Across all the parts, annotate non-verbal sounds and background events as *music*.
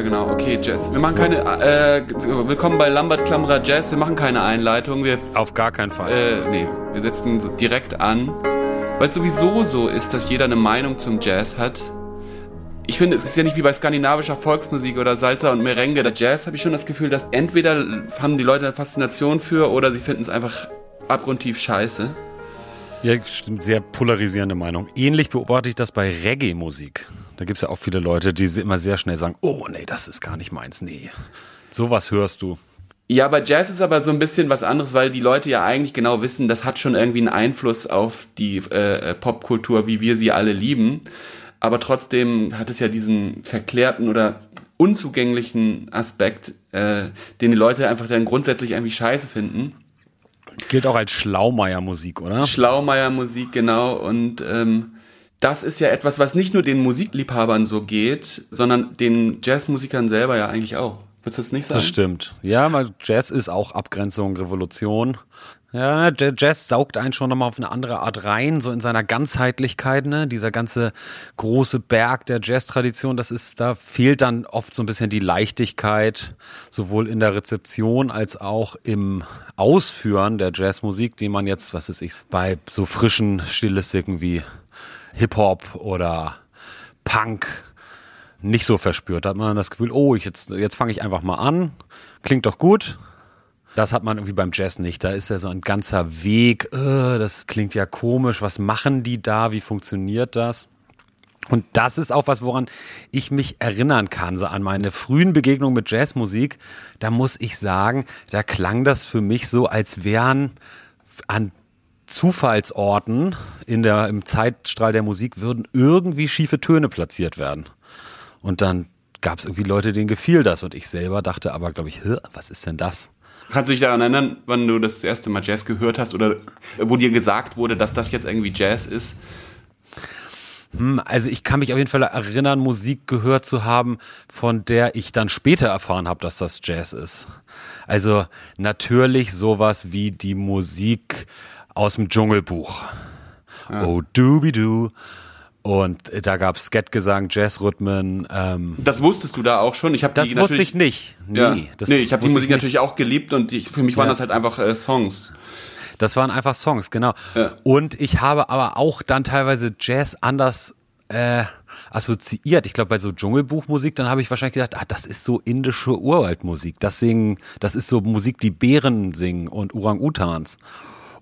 äh, genau, okay, Jazz. Wir machen keine, äh, willkommen bei Lambert Klammerer Jazz, wir machen keine Einleitung. Wir, Auf gar keinen Fall. äh, nee, wir setzen so direkt an, weil es sowieso so ist, dass jeder eine Meinung zum Jazz hat. Ich finde, es ist ja nicht wie bei skandinavischer Volksmusik oder Salsa und Merengue. Der Jazz habe ich schon das Gefühl, dass entweder haben die Leute eine Faszination für oder sie finden es einfach abgrundtief scheiße. Ja, stimmt, sehr polarisierende Meinung. Ähnlich beobachte ich das bei Reggae-Musik. Da gibt's ja auch viele Leute, die immer sehr schnell sagen, oh nee, das ist gar nicht meins, nee. Sowas hörst du. Ja, bei Jazz ist aber so ein bisschen was anderes, weil die Leute ja eigentlich genau wissen, das hat schon irgendwie einen Einfluss auf die äh, Popkultur, wie wir sie alle lieben. Aber trotzdem hat es ja diesen verklärten oder unzugänglichen Aspekt, äh, den die Leute einfach dann grundsätzlich irgendwie scheiße finden. Gilt auch als Schlaumeier-Musik, oder? Schlaumeier-Musik, genau. Und ähm, das ist ja etwas, was nicht nur den Musikliebhabern so geht, sondern den Jazzmusikern selber ja eigentlich auch. Würdest du das nicht sagen? Das stimmt. Ja, weil Jazz ist auch Abgrenzung, Revolution. Ja, Jazz saugt einen schon nochmal auf eine andere Art rein, so in seiner Ganzheitlichkeit, ne? Dieser ganze große Berg der Jazz-Tradition, das ist, da fehlt dann oft so ein bisschen die Leichtigkeit, sowohl in der Rezeption als auch im Ausführen der Jazzmusik, die man jetzt, was ist ich, bei so frischen Stilistiken wie Hip-Hop oder Punk nicht so verspürt. Da hat man das Gefühl, oh, ich jetzt, jetzt fange ich einfach mal an. Klingt doch gut. Das hat man irgendwie beim Jazz nicht. Da ist ja so ein ganzer Weg. Äh, das klingt ja komisch. Was machen die da? Wie funktioniert das? Und das ist auch was, woran ich mich erinnern kann, so an meine frühen Begegnungen mit Jazzmusik. Da muss ich sagen, da klang das für mich so, als wären an Zufallsorten in der, im Zeitstrahl der Musik würden irgendwie schiefe Töne platziert werden. Und dann gab es irgendwie Leute, denen gefiel das. Und ich selber dachte aber, glaube ich, "Hä, was ist denn das? Kannst du dich daran erinnern, wann du das erste Mal Jazz gehört hast oder wo dir gesagt wurde, dass das jetzt irgendwie Jazz ist? Hm, also ich kann mich auf jeden Fall erinnern, Musik gehört zu haben, von der ich dann später erfahren habe, dass das Jazz ist. Also natürlich sowas wie die Musik aus dem Dschungelbuch. Oh, doobie-doo. Und da gab es Skat-Gesang, Jazzrhythmen. Ähm, Das wusstest du da auch schon? Ich habe das die wusste ich nicht. Nee, Ja. nee ich habe die Musik natürlich auch geliebt und ich, für mich waren Ja. das halt einfach äh, Songs. Das waren einfach Songs, genau. Ja. Und ich habe aber auch dann teilweise Jazz anders äh, assoziiert. Ich glaube, bei so Dschungelbuchmusik, dann habe ich wahrscheinlich gedacht, ah, das ist so indische Urwaldmusik. Das singen, das ist so Musik, die Bären singen und Orang-Utans.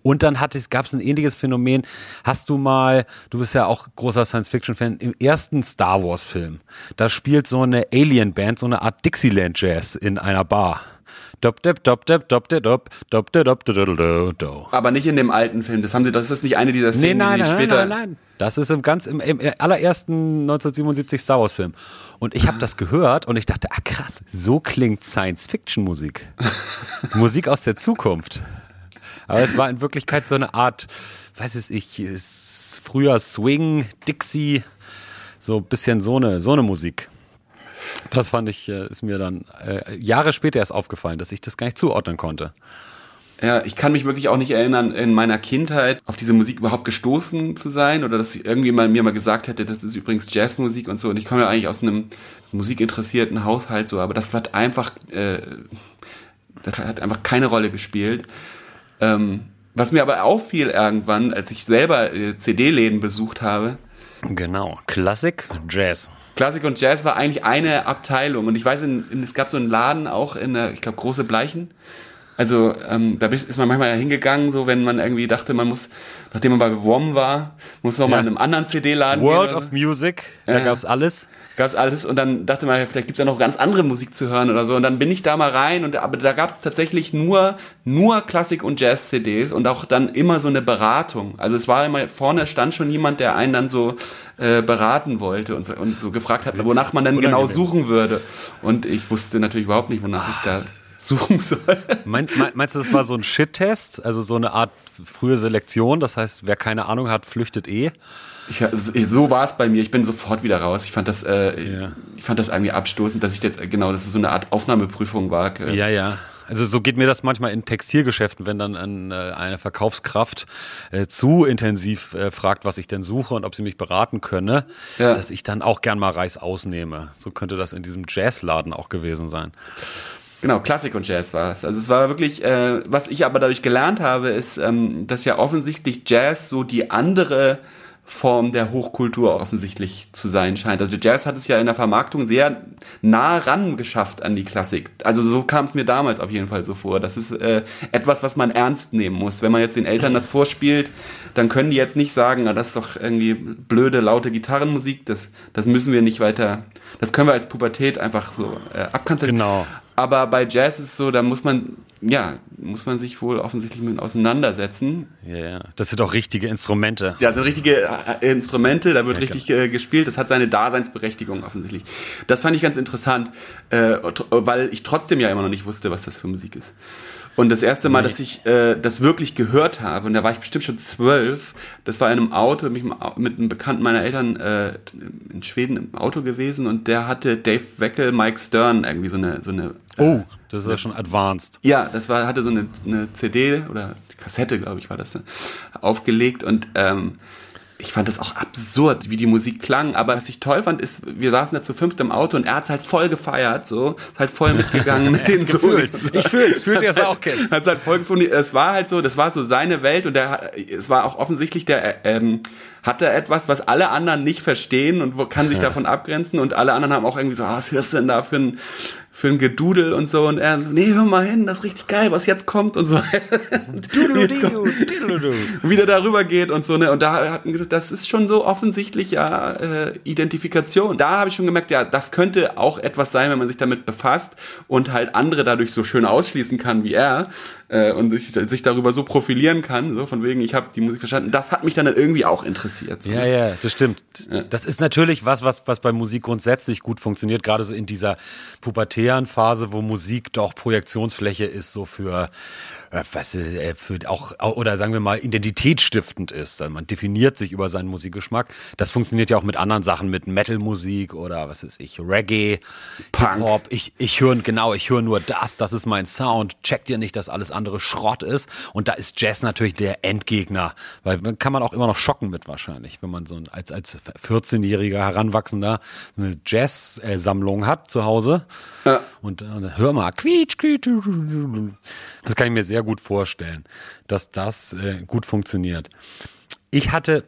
Und dann gab es ein ähnliches Phänomen. Hast du mal, du bist ja auch großer Science-Fiction-Fan, im ersten Star Wars-Film, da spielt so eine Alien-Band, so eine Art Dixieland-Jazz in einer Bar. Dop, dop, dop, dop, dop, dop, dop, dop, dop, dop. Aber nicht in dem alten Film. Das haben sie, das ist nicht eine dieser Nee, Szenen, nein, die sie nein, später. nein, nein. Das ist im ganz im, im allerersten 1977 Star Wars Film. Und ich habe das gehört und ich dachte, ah krass, so klingt Science-Fiction-Musik. *laughs* Musik aus der Zukunft. Aber es war in Wirklichkeit so eine Art, weiß es ich, früher Swing, Dixie, so ein bisschen so eine, so eine Musik. Das fand ich, äh, ist mir dann äh, Jahre später erst aufgefallen, dass ich das gar nicht zuordnen konnte. Ja, ich kann mich wirklich auch nicht erinnern, in meiner Kindheit auf diese Musik überhaupt gestoßen zu sein oder dass irgendwie mal mir mal gesagt hätte, das ist übrigens Jazzmusik und so. Und ich komme ja eigentlich aus einem musikinteressierten Haushalt so, aber das hat einfach, äh, das hat einfach keine Rolle gespielt. Ähm, was mir aber auffiel irgendwann, als ich selber äh, CD-Läden besucht habe, Genau. Klassik, Jazz. Klassik und Jazz war eigentlich eine Abteilung. Und ich weiß, in, in, es gab so einen Laden auch in der, ich glaube, Große Bleichen. Also ähm, da ist man manchmal hingegangen, so wenn man irgendwie dachte, man muss, nachdem man bei WOM war, muss noch mal Ja. in einem anderen CD-Laden World gehen. of Music, da Ja. gab's alles. Gab's alles und dann dachte man, vielleicht gibt's ja noch ganz andere Musik zu hören oder so. Und dann bin ich da mal rein und aber da gab's tatsächlich nur nur Klassik und Jazz CDs und auch dann immer so eine Beratung. Also es war immer vorne stand schon jemand, der einen dann so äh, beraten wollte und so, und so gefragt hat, wonach man dann genau suchen würde. Und ich wusste natürlich überhaupt nicht, wonach ich da suchen soll. Mein, mein, meinst du, das war so ein Shit-Test? Also so eine Art frühe Selektion? Das heißt, wer keine Ahnung hat, flüchtet eh? Ich, ich, so war es bei mir. Ich bin sofort wieder raus. Ich fand das, äh, Ja. ich fand das irgendwie abstoßend, dass ich jetzt äh, genau, dass es so eine Art Aufnahmeprüfung war. Äh, Ja, ja. also so geht mir das manchmal in Textilgeschäften, wenn dann ein, äh, eine Verkaufskraft äh, zu intensiv äh, fragt, was ich denn suche und ob sie mich beraten könne, ja. dass ich dann auch gern mal Reis ausnehme. So könnte das in diesem Jazzladen auch gewesen sein. Genau, Klassik und Jazz war es. Also es war wirklich, äh, was ich aber dadurch gelernt habe, ist, ähm, dass ja offensichtlich Jazz so die andere Form der Hochkultur offensichtlich zu sein scheint. Also Jazz hat es ja in der Vermarktung sehr nah ran geschafft an die Klassik. Also so kam es mir damals auf jeden Fall so vor. Das ist äh, etwas, was man ernst nehmen muss. Wenn man jetzt den Eltern das vorspielt, dann können die jetzt nicht sagen, na, das ist doch irgendwie blöde, laute Gitarrenmusik. Das, das müssen wir nicht weiter, das können wir als Pubertät einfach so äh, abkanzeln. Genau. Aber bei Jazz ist es so, da muss man, ja, muss man sich wohl offensichtlich mit auseinandersetzen. Ja, yeah. das sind auch richtige Instrumente. Ja, das sind richtige äh, Instrumente, da wird ja, richtig äh, gespielt, das hat seine Daseinsberechtigung offensichtlich. Das fand ich ganz interessant, äh, weil ich trotzdem ja immer noch nicht wusste, was das für Musik ist. Und das erste Mal, nee. dass ich äh, das wirklich gehört habe, und da war ich bestimmt schon zwölf, das war in einem Auto, mit einem Bekannten meiner Eltern äh, in Schweden im Auto gewesen und der hatte Dave Weckel, Mike Stern irgendwie so eine so eine. Äh, oh, das ist ja schon advanced. Ja, das war hatte so eine, eine CD oder Kassette, glaube ich, war das, ne, aufgelegt und ähm, ich fand das auch absurd, wie die Musik klang. Aber was ich toll fand, ist, wir saßen da zu fünft im Auto und er hat's halt voll gefeiert, so, ist halt voll mitgegangen *laughs* mit den Gefühlt. Ich fühl's, fühlt ihr es auch kennst. Hat's halt voll gefunden. Es war halt so, das war so seine Welt und der, es war auch offensichtlich der, ähm, hat er etwas, was alle anderen nicht verstehen und kann sich davon abgrenzen und alle anderen haben auch irgendwie so, ah, was hörst du denn da für ein, für ein Gedudel und so und er so, nee, hör mal hin, das ist richtig geil, was jetzt kommt und so. *laughs* und *laughs* wieder darüber geht und so, ne, und da hatten gedacht, das ist schon so offensichtlich ja äh, Identifikation. Da habe ich schon gemerkt, ja, das könnte auch etwas sein, wenn man sich damit befasst und halt andere dadurch so schön ausschließen kann wie er äh, und sich, sich darüber so profilieren kann, so von wegen, ich habe die Musik verstanden. Das hat mich dann irgendwie auch interessiert. So. Ja, ja, das stimmt. Ja. Das ist natürlich was, was, was bei Musik grundsätzlich gut funktioniert, gerade so in dieser pubertären Phase, wo Musik doch Projektionsfläche ist, so für was äh, für auch oder sagen wir mal identitätsstiftend ist. Also man definiert sich über seinen Musikgeschmack. Das funktioniert ja auch mit anderen Sachen, mit Metalmusik oder was ist ich, Reggae, Punk. Ich ich höre genau, ich höre nur das, das ist mein Sound. Checkt ihr nicht, dass alles andere Schrott ist? Und da ist Jazz natürlich der Endgegner, weil kann man auch immer noch schocken mit wahrscheinlich, wenn man so als als 14-jähriger Heranwachsender eine Jazz-Sammlung hat zu Hause. Ja. Und, und hör mal, quietsch, quietsch. Das kann ich mir sehr sehr gut vorstellen, dass das äh, gut funktioniert. Ich hatte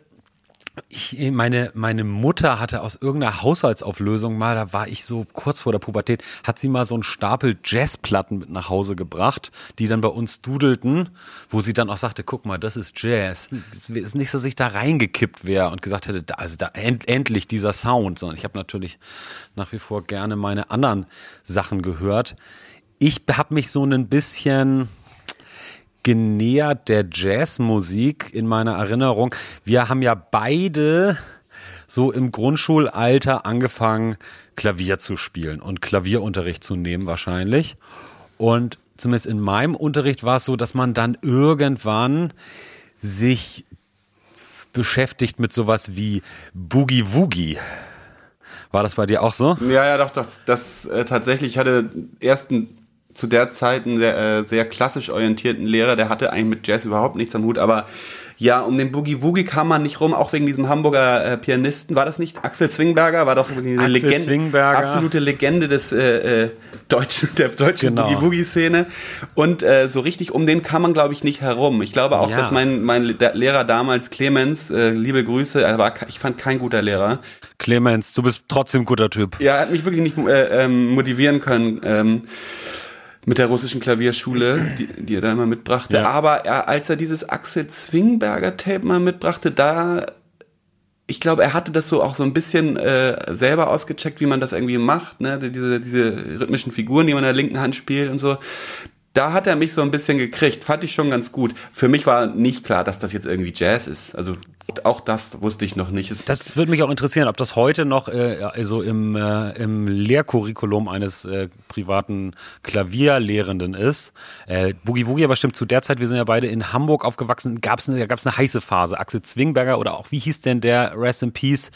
ich, meine, meine Mutter hatte aus irgendeiner Haushaltsauflösung mal, da war ich so kurz vor der Pubertät, hat sie mal so einen Stapel Jazzplatten mit nach Hause gebracht, die dann bei uns dudelten, wo sie dann auch sagte, guck mal, das ist Jazz. Es ist nicht so, dass ich da reingekippt wäre und gesagt hätte, da, also da end, endlich dieser Sound, sondern ich habe natürlich nach wie vor gerne meine anderen Sachen gehört. Ich habe mich so ein bisschen, genähert der Jazzmusik in meiner Erinnerung. Wir haben ja beide so im Grundschulalter angefangen, Klavier zu spielen und Klavierunterricht zu nehmen wahrscheinlich. Und zumindest in meinem Unterricht war es so, dass man dann irgendwann sich beschäftigt mit sowas wie Boogie Woogie. War das bei dir auch so? Ja, ja, doch, doch. Das äh, tatsächlich hatte ersten zu der Zeit einen sehr, äh, sehr klassisch orientierten Lehrer, der hatte eigentlich mit Jazz überhaupt nichts am Hut, aber ja, um den Boogie Woogie kam man nicht rum, auch wegen diesem Hamburger äh, Pianisten. War das nicht Axel Zwingberger? War doch eine Axel Legende, Zwingberger. absolute Legende des äh, äh, deutschen, der deutschen genau. Boogie Woogie Szene. Und äh, so richtig um den kam man, glaube ich, nicht herum. Ich glaube auch, ja. dass mein mein Lehrer damals Clemens, äh, liebe Grüße, er war, ich fand kein guter Lehrer. Clemens, du bist trotzdem ein guter Typ. Ja, er hat mich wirklich nicht äh, ähm, motivieren können. Ähm, mit der russischen Klavierschule, die, die er da immer mitbrachte. Ja. Aber er, als er dieses Axel Zwingberger Tape mal mitbrachte, da ich glaube, er hatte das so auch so ein bisschen äh, selber ausgecheckt, wie man das irgendwie macht, ne? Diese, diese rhythmischen Figuren, die man in der linken Hand spielt und so da hat er mich so ein bisschen gekriegt. Fand ich schon ganz gut. Für mich war nicht klar, dass das jetzt irgendwie Jazz ist. Also auch das wusste ich noch nicht. Es das würde mich auch interessieren, ob das heute noch äh, also im, äh, im Lehrcurriculum eines äh, privaten Klavierlehrenden ist. Äh, Boogie Woogie aber stimmt zu der Zeit, wir sind ja beide in Hamburg aufgewachsen, gab es eine, gab's eine heiße Phase. Axel Zwingberger oder auch, wie hieß denn der Rest in Peace,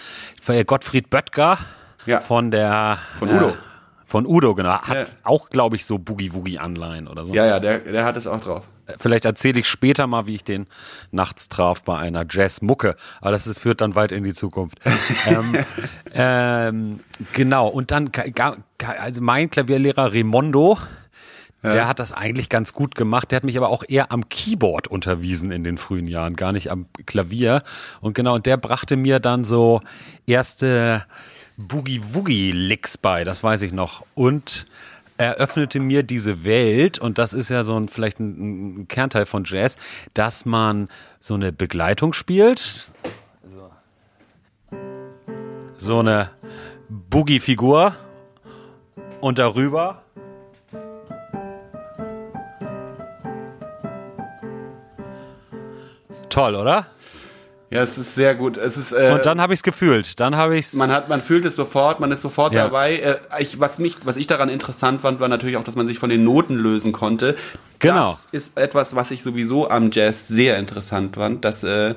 Gottfried Böttger ja. von der von Udo. Äh, Von Udo, genau. Hat ja. auch, glaube ich, so Boogie-Woogie-Anleihen oder so. Ja, ja, der, der hat es auch drauf. Vielleicht erzähle ich später mal, wie ich den nachts traf bei einer Jazz-Mucke. Aber das führt dann weit in die Zukunft. *laughs* ähm, ähm, genau. Und dann, also mein Klavierlehrer Raimondo, ja. Der hat das eigentlich ganz gut gemacht. Der hat mich aber auch eher am Keyboard unterwiesen in den frühen Jahren, gar nicht am Klavier. Und genau, und der brachte mir dann so erste Boogie-Woogie-Licks bei, das weiß ich noch. Und eröffnete mir diese Welt, und das ist ja so ein, vielleicht ein, ein Kernteil von Jazz, dass man so eine Begleitung spielt, so eine Boogie-Figur und darüber Toll, oder? Ja, es ist sehr gut. Es ist, äh, und dann habe ich es gefühlt. Dann habe ich Man hat, man fühlt es sofort, man ist sofort ja. dabei. Äh, ich, was mich, was ich daran interessant fand, war natürlich auch, dass man sich von den Noten lösen konnte. Genau. Das ist etwas, was ich sowieso am Jazz sehr interessant fand, dass äh,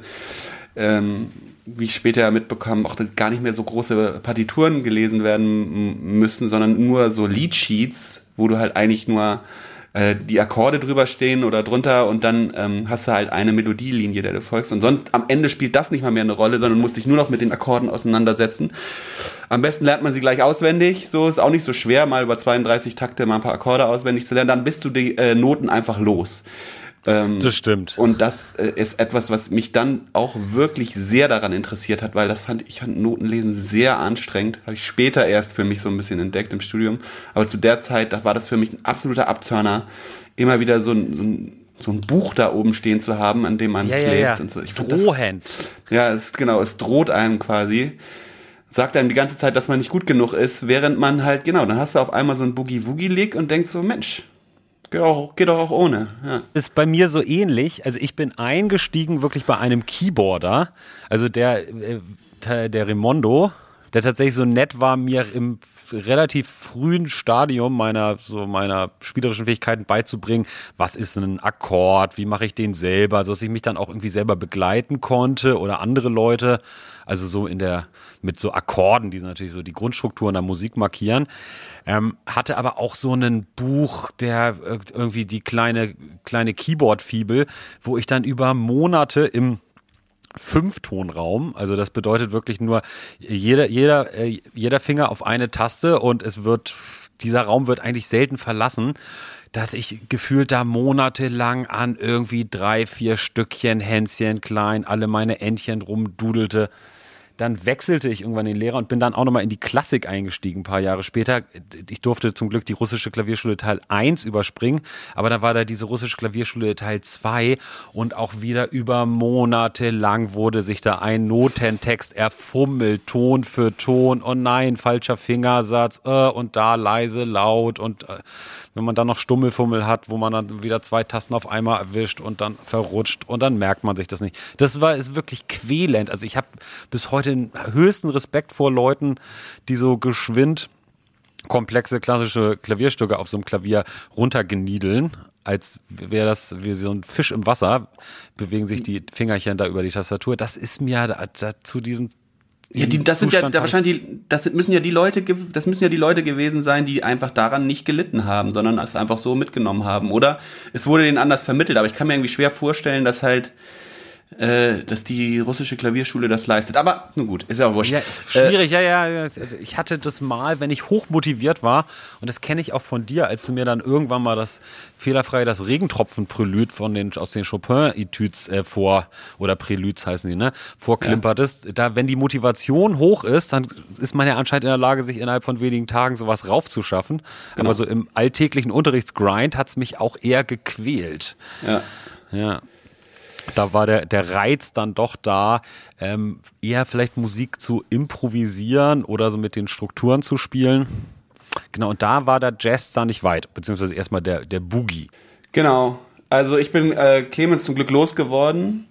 ähm, wie ich später mitbekommen, auch gar nicht mehr so große Partituren gelesen werden müssen, sondern nur so Leadsheets, wo du halt eigentlich nur äh, die Akkorde drüber stehen oder drunter und dann ähm, hast du halt eine Melodielinie, der du folgst. Und sonst am Ende spielt das nicht mal mehr eine Rolle, sondern musst dich nur noch mit den Akkorden auseinandersetzen. Am besten lernt man sie gleich auswendig. So ist auch nicht so schwer, mal über 32 Takte mal ein paar Akkorde auswendig zu lernen. Dann bist du die äh, Noten einfach los. Ähm, das stimmt. Und das äh, ist etwas, was mich dann auch wirklich sehr daran interessiert hat, weil das fand ich fand Notenlesen sehr anstrengend. Habe ich später erst für mich so ein bisschen entdeckt im Studium. Aber zu der Zeit, da war das für mich ein absoluter Abturner, immer wieder so ein, so ein so ein Buch da oben stehen zu haben, an dem man ja, klebt ja, ja. und so. Ich Drohend. Das, ja, es, genau, es droht einem quasi. Sagt einem die ganze Zeit, dass man nicht gut genug ist, während man halt, genau, dann hast du auf einmal so ein Boogie-Woogie-Lick und denkst so, Mensch, Geht, auch, geht auch ohne. Ja. Ist bei mir so ähnlich. Also ich bin eingestiegen wirklich bei einem Keyboarder, also der, äh, der Rimondo, der tatsächlich so nett war, mir im relativ frühen Stadium meiner so meiner spielerischen Fähigkeiten beizubringen, was ist ein Akkord, wie mache ich den selber, so dass ich mich dann auch irgendwie selber begleiten konnte oder andere Leute, also so in der mit so Akkorden, die natürlich so die Grundstrukturen der Musik markieren. Ähm, hatte aber auch so ein Buch, der irgendwie die kleine, kleine Keyboard-Fibel, wo ich dann über Monate im Fünftonraum, also das bedeutet wirklich nur jeder, jeder, äh, jeder Finger auf eine Taste und es wird, dieser Raum wird eigentlich selten verlassen dass ich gefühlt da monatelang an irgendwie drei, vier Stückchen Hänschen klein, alle meine Entchen rumdudelte. Dann wechselte ich irgendwann den Lehrer und bin dann auch nochmal in die Klassik eingestiegen, ein paar Jahre später. Ich durfte zum Glück die russische Klavierschule Teil 1 überspringen, aber da war da diese russische Klavierschule Teil 2 und auch wieder über Monate lang wurde sich da ein Notentext erfummelt, Ton für Ton. Oh nein, falscher Fingersatz, äh, und da leise, laut und äh, wenn man dann noch Stummelfummel hat, wo man dann wieder zwei Tasten auf einmal erwischt und dann verrutscht und dann merkt man sich das nicht. Das war ist wirklich quälend. Also ich habe bis heute den höchsten Respekt vor Leuten, die so geschwind komplexe klassische Klavierstücke auf so einem Klavier runtergeniedeln, als wäre das wie so ein Fisch im Wasser, bewegen sich die Fingerchen da über die Tastatur. Das ist mir da, da, zu diesem ja, die, das sind ja da wahrscheinlich die, das müssen ja die Leute, das müssen ja die Leute gewesen sein, die einfach daran nicht gelitten haben, sondern es einfach so mitgenommen haben. Oder es wurde denen anders vermittelt. Aber ich kann mir irgendwie schwer vorstellen, dass halt äh, dass die russische Klavierschule das leistet. Aber nun gut, ist ja auch wurscht. Ja, schwierig, äh, ja, ja. Also ich hatte das mal, wenn ich hochmotiviert war, und das kenne ich auch von dir, als du mir dann irgendwann mal das fehlerfrei das Regentropfen-Prelyt von den aus den Chopin-Etüds äh, vor oder Prelyts heißen die, ne, vorklimpertest. Ja. Da, wenn die Motivation hoch ist, dann ist man ja anscheinend in der Lage, sich innerhalb von wenigen Tagen sowas raufzuschaffen. Genau. Aber so im alltäglichen Unterrichtsgrind hat's mich auch eher gequält. Ja. Ja da war der, der Reiz dann doch da, ähm, eher vielleicht Musik zu improvisieren oder so mit den Strukturen zu spielen. Genau, und da war der Jazz da nicht weit, beziehungsweise erstmal der, der Boogie. Genau. Also ich bin äh, Clemens zum Glück losgeworden.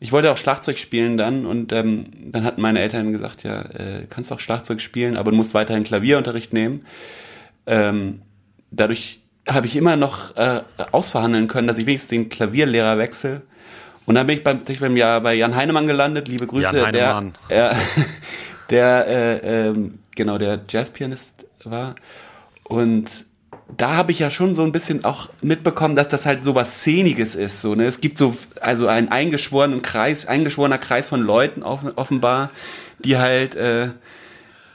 Ich wollte auch Schlagzeug spielen dann und ähm, dann hatten meine Eltern gesagt, ja, äh, kannst auch Schlagzeug spielen, aber du musst weiterhin Klavierunterricht nehmen. Ähm, dadurch habe ich immer noch äh, ausverhandeln können, dass ich wenigstens den Klavierlehrer wechsle und dann bin ich beim, beim Jahr bei Jan Heinemann gelandet. Liebe Grüße. Jan Heinemann. Der, *laughs* der, äh, ähm, genau, der Jazzpianist war. Und da habe ich ja schon so ein bisschen auch mitbekommen, dass das halt so was Szeniges ist. So, ne? Es gibt so also einen eingeschworenen Kreis, eingeschworener Kreis von Leuten offenbar, die halt äh,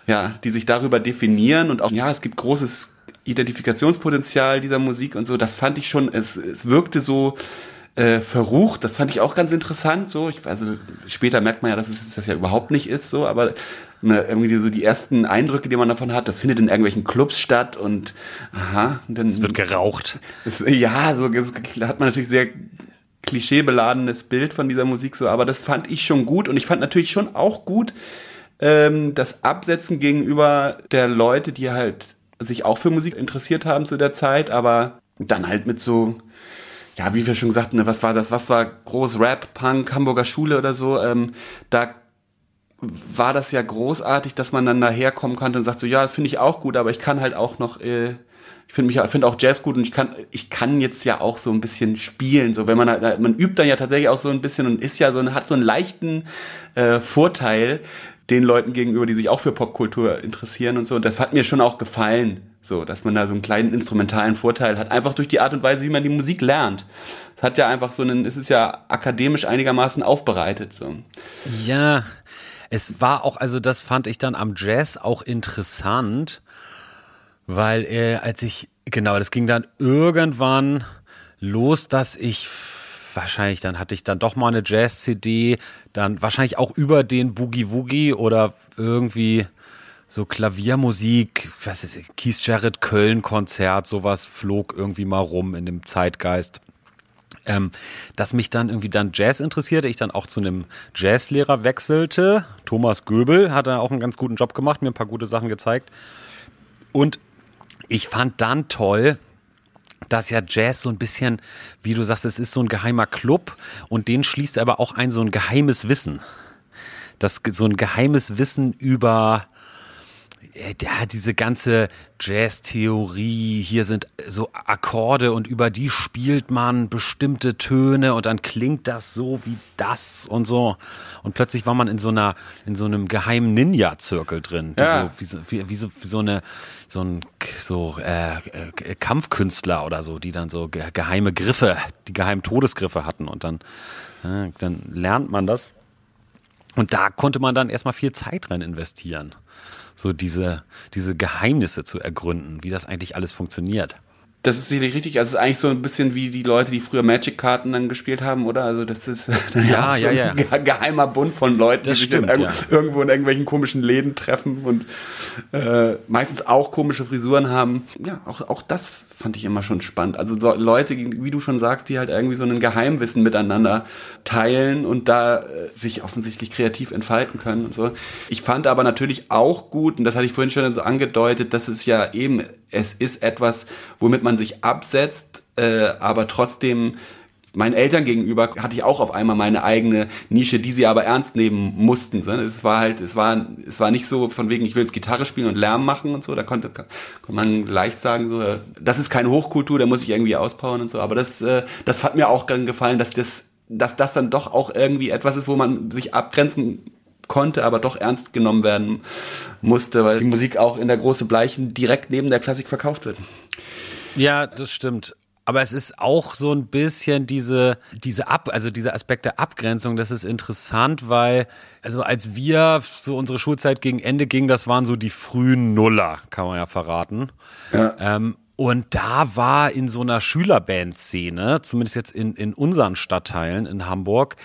ja, die sich darüber definieren und auch ja, es gibt großes Identifikationspotenzial dieser Musik und so. Das fand ich schon. Es, es wirkte so äh, verrucht. Das fand ich auch ganz interessant. So, ich, also später merkt man ja, dass es das ja überhaupt nicht ist. So, aber ne, irgendwie so die ersten Eindrücke, die man davon hat, das findet in irgendwelchen Clubs statt und aha. Und dann, es wird geraucht. Es, ja, so da hat man natürlich sehr klischeebeladenes Bild von dieser Musik so, aber das fand ich schon gut und ich fand natürlich schon auch gut ähm, das Absetzen gegenüber der Leute, die halt sich auch für Musik interessiert haben zu der Zeit, aber dann halt mit so ja, wie wir schon gesagt, ne, was war das? Was war groß Rap, Punk, Hamburger Schule oder so? Ähm, da war das ja großartig, dass man dann daherkommen konnte und sagt so, ja, finde ich auch gut, aber ich kann halt auch noch, äh, ich finde mich, finde auch Jazz gut und ich kann, ich kann jetzt ja auch so ein bisschen spielen, so wenn man halt, man übt dann ja tatsächlich auch so ein bisschen und ist ja so, hat so einen leichten äh, Vorteil den Leuten gegenüber, die sich auch für Popkultur interessieren und so. Und das hat mir schon auch gefallen, so, dass man da so einen kleinen instrumentalen Vorteil hat, einfach durch die Art und Weise, wie man die Musik lernt. Es hat ja einfach so einen, es ist ja akademisch einigermaßen aufbereitet, so. Ja, es war auch, also das fand ich dann am Jazz auch interessant, weil äh, als ich, genau, das ging dann irgendwann los, dass ich wahrscheinlich, dann hatte ich dann doch mal eine Jazz-CD, dann wahrscheinlich auch über den Boogie Woogie oder irgendwie so Klaviermusik, was ist, Keith Jarrett Köln Konzert, sowas flog irgendwie mal rum in dem Zeitgeist ähm, dass mich dann irgendwie dann Jazz interessierte, ich dann auch zu einem Jazzlehrer wechselte. Thomas Göbel hat da auch einen ganz guten Job gemacht, mir ein paar gute Sachen gezeigt. Und ich fand dann toll, dass ja Jazz so ein bisschen, wie du sagst, es ist so ein geheimer Club und den schließt aber auch ein so ein geheimes Wissen. Das so ein geheimes Wissen über ja, diese ganze Jazz-Theorie, hier sind so Akkorde und über die spielt man bestimmte Töne und dann klingt das so wie das und so. Und plötzlich war man in so einer, in so einem geheimen Ninja-Zirkel drin. Ja. So, wie, so, wie, wie, so, wie so eine, so ein, so, äh, äh, Kampfkünstler oder so, die dann so geheime Griffe, die geheimen Todesgriffe hatten und dann, äh, dann lernt man das. Und da konnte man dann erstmal viel Zeit rein investieren so diese, diese Geheimnisse zu ergründen, wie das eigentlich alles funktioniert. Das ist sicherlich richtig. Also es ist eigentlich so ein bisschen wie die Leute, die früher Magic-Karten dann gespielt haben, oder? Also das ist *laughs* ja, ja, so ja, ein *laughs* geheimer Bund von Leuten, das die sich stimmt, dann ja. irgendwo in irgendwelchen komischen Läden treffen und äh, meistens auch komische Frisuren haben. Ja, auch, auch das fand ich immer schon spannend. Also so Leute, wie du schon sagst, die halt irgendwie so ein Geheimwissen miteinander teilen und da äh, sich offensichtlich kreativ entfalten können und so. Ich fand aber natürlich auch gut, und das hatte ich vorhin schon so angedeutet, dass es ja eben, es ist etwas, womit man sich absetzt, äh, aber trotzdem meinen Eltern gegenüber hatte ich auch auf einmal meine eigene Nische, die sie aber ernst nehmen mussten. Es war halt, es war, es war nicht so von wegen, ich will jetzt Gitarre spielen und Lärm machen und so. Da konnte, konnte man leicht sagen, so, das ist keine Hochkultur, da muss ich irgendwie auspowern und so. Aber das, äh, das hat mir auch gefallen, dass das, dass das dann doch auch irgendwie etwas ist, wo man sich abgrenzen konnte, aber doch ernst genommen werden musste, weil die Musik auch in der große Bleichen direkt neben der Klassik verkauft wird. Ja, das stimmt. Aber es ist auch so ein bisschen diese, diese Ab, also diese Aspekt der Abgrenzung, das ist interessant, weil, also als wir so unsere Schulzeit gegen Ende ging, das waren so die frühen Nuller, kann man ja verraten. Ja. Ähm, und da war in so einer Schülerband-Szene, zumindest jetzt in, in unseren Stadtteilen in Hamburg,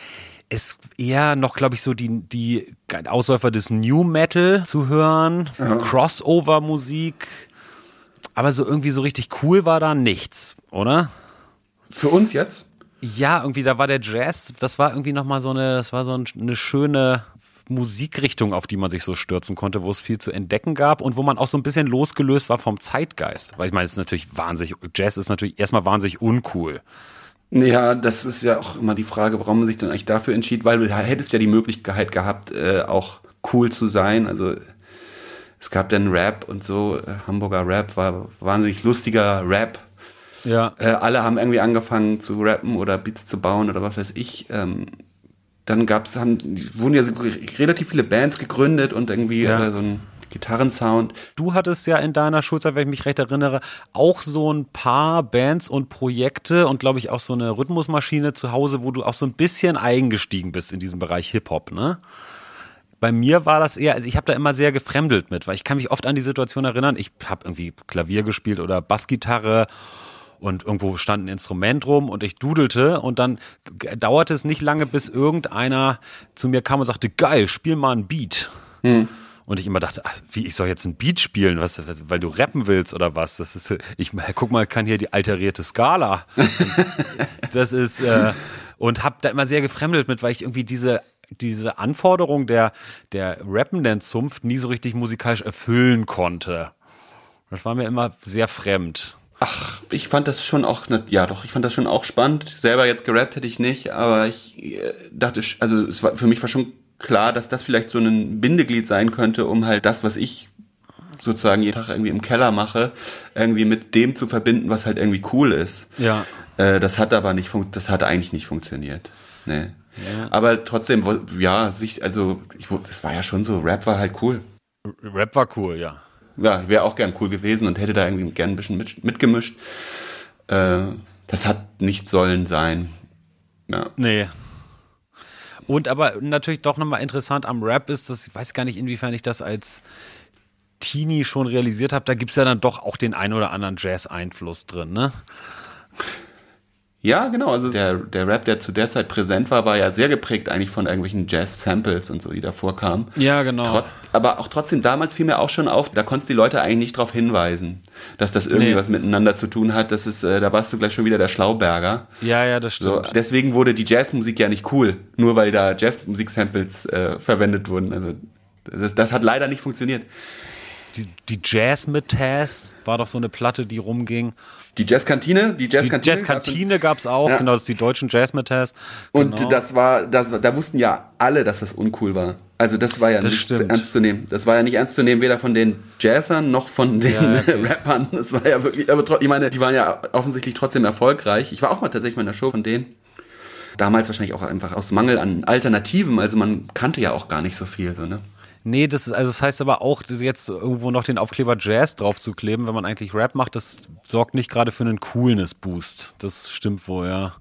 ist eher noch, glaube ich, so die, die Ausläufer des New Metal zu hören, ja. Crossover-Musik, aber so irgendwie so richtig cool war da nichts, oder? Für uns jetzt? Ja, irgendwie, da war der Jazz, das war irgendwie nochmal so eine, das war so eine schöne Musikrichtung, auf die man sich so stürzen konnte, wo es viel zu entdecken gab und wo man auch so ein bisschen losgelöst war vom Zeitgeist. Weil ich meine, es ist natürlich wahnsinnig, Jazz ist natürlich erstmal wahnsinnig uncool. Ja, das ist ja auch immer die Frage, warum man sich dann eigentlich dafür entschied, weil du hättest ja die Möglichkeit gehabt, äh, auch cool zu sein. Also es gab dann Rap und so, äh, Hamburger Rap war wahnsinnig lustiger Rap. Ja. Äh, alle haben irgendwie angefangen zu rappen oder Beats zu bauen oder was weiß ich. Ähm, dann gab's, haben, wurden ja so relativ viele Bands gegründet und irgendwie ja. so ein Gitarrensound. Du hattest ja in deiner Schulzeit, wenn ich mich recht erinnere, auch so ein paar Bands und Projekte und glaube ich auch so eine Rhythmusmaschine zu Hause, wo du auch so ein bisschen eingestiegen bist in diesem Bereich Hip-Hop, ne? Bei mir war das eher, also ich habe da immer sehr gefremdelt mit, weil ich kann mich oft an die Situation erinnern, ich habe irgendwie Klavier gespielt oder Bassgitarre und irgendwo stand ein Instrument rum und ich dudelte und dann dauerte es nicht lange, bis irgendeiner zu mir kam und sagte, geil, spiel mal ein Beat. Hm. Und ich immer dachte, ach, wie, ich soll jetzt ein Beat spielen, was, was, weil du rappen willst oder was? Das ist, ich guck mal, kann hier die alterierte Skala. *laughs* das ist, äh, und hab da immer sehr gefremdelt mit, weil ich irgendwie diese diese Anforderung der, der rappenden Zunft nie so richtig musikalisch erfüllen konnte. Das war mir immer sehr fremd. Ach, ich fand das schon auch, ne, ja doch, ich fand das schon auch spannend. Selber jetzt gerappt hätte ich nicht, aber ich äh, dachte, also es war, für mich war schon klar, dass das vielleicht so ein Bindeglied sein könnte, um halt das, was ich sozusagen jeden Tag irgendwie im Keller mache, irgendwie mit dem zu verbinden, was halt irgendwie cool ist. Ja. Äh, das hat aber nicht, das hat eigentlich nicht funktioniert. Nee. Ja. Aber trotzdem, ja, sich, also, ich, das war ja schon so, Rap war halt cool. Rap war cool, ja. Ja, wäre auch gern cool gewesen und hätte da irgendwie gern ein bisschen mit, mitgemischt. Äh, das hat nicht sollen sein. Ja. Nee. Und aber natürlich doch nochmal interessant am Rap ist, dass ich weiß gar nicht, inwiefern ich das als Teenie schon realisiert habe, da gibt es ja dann doch auch den ein oder anderen Jazz-Einfluss drin, ne? Ja, genau. Also der, der Rap, der zu der Zeit präsent war, war ja sehr geprägt eigentlich von irgendwelchen Jazz-Samples und so, die davor kamen. Ja, genau. Trotz, aber auch trotzdem, damals fiel mir auch schon auf, da konntest du die Leute eigentlich nicht darauf hinweisen, dass das irgendwie nee. was miteinander zu tun hat. Das ist, äh, da warst du gleich schon wieder der Schlauberger. Ja, ja, das stimmt. So, deswegen wurde die Jazzmusik ja nicht cool, nur weil da Jazzmusik-Samples äh, verwendet wurden. Also das, das hat leider nicht funktioniert. Die, die Jazz-Mitas war doch so eine Platte, die rumging. Die Jazzkantine, die Jazzkantine. Die Jazzkantine gab es auch, ja. genau, das ist die deutschen Jazzmetals. Genau. Und das war, das, da wussten ja alle, dass das uncool war. Also das war ja das nicht stimmt. ernst zu nehmen. Das war ja nicht ernst zu nehmen, weder von den Jazzern noch von den ja, *laughs* okay. Rappern. Das war ja wirklich, aber ich meine, die waren ja offensichtlich trotzdem erfolgreich. Ich war auch mal tatsächlich mal in der Show von denen. Damals wahrscheinlich auch einfach aus Mangel an Alternativen. Also man kannte ja auch gar nicht so viel, so, ne? Nee, das ist, also das heißt aber auch, jetzt irgendwo noch den Aufkleber Jazz drauf zu kleben, wenn man eigentlich Rap macht, das sorgt nicht gerade für einen Coolness-Boost. Das stimmt wohl, ja.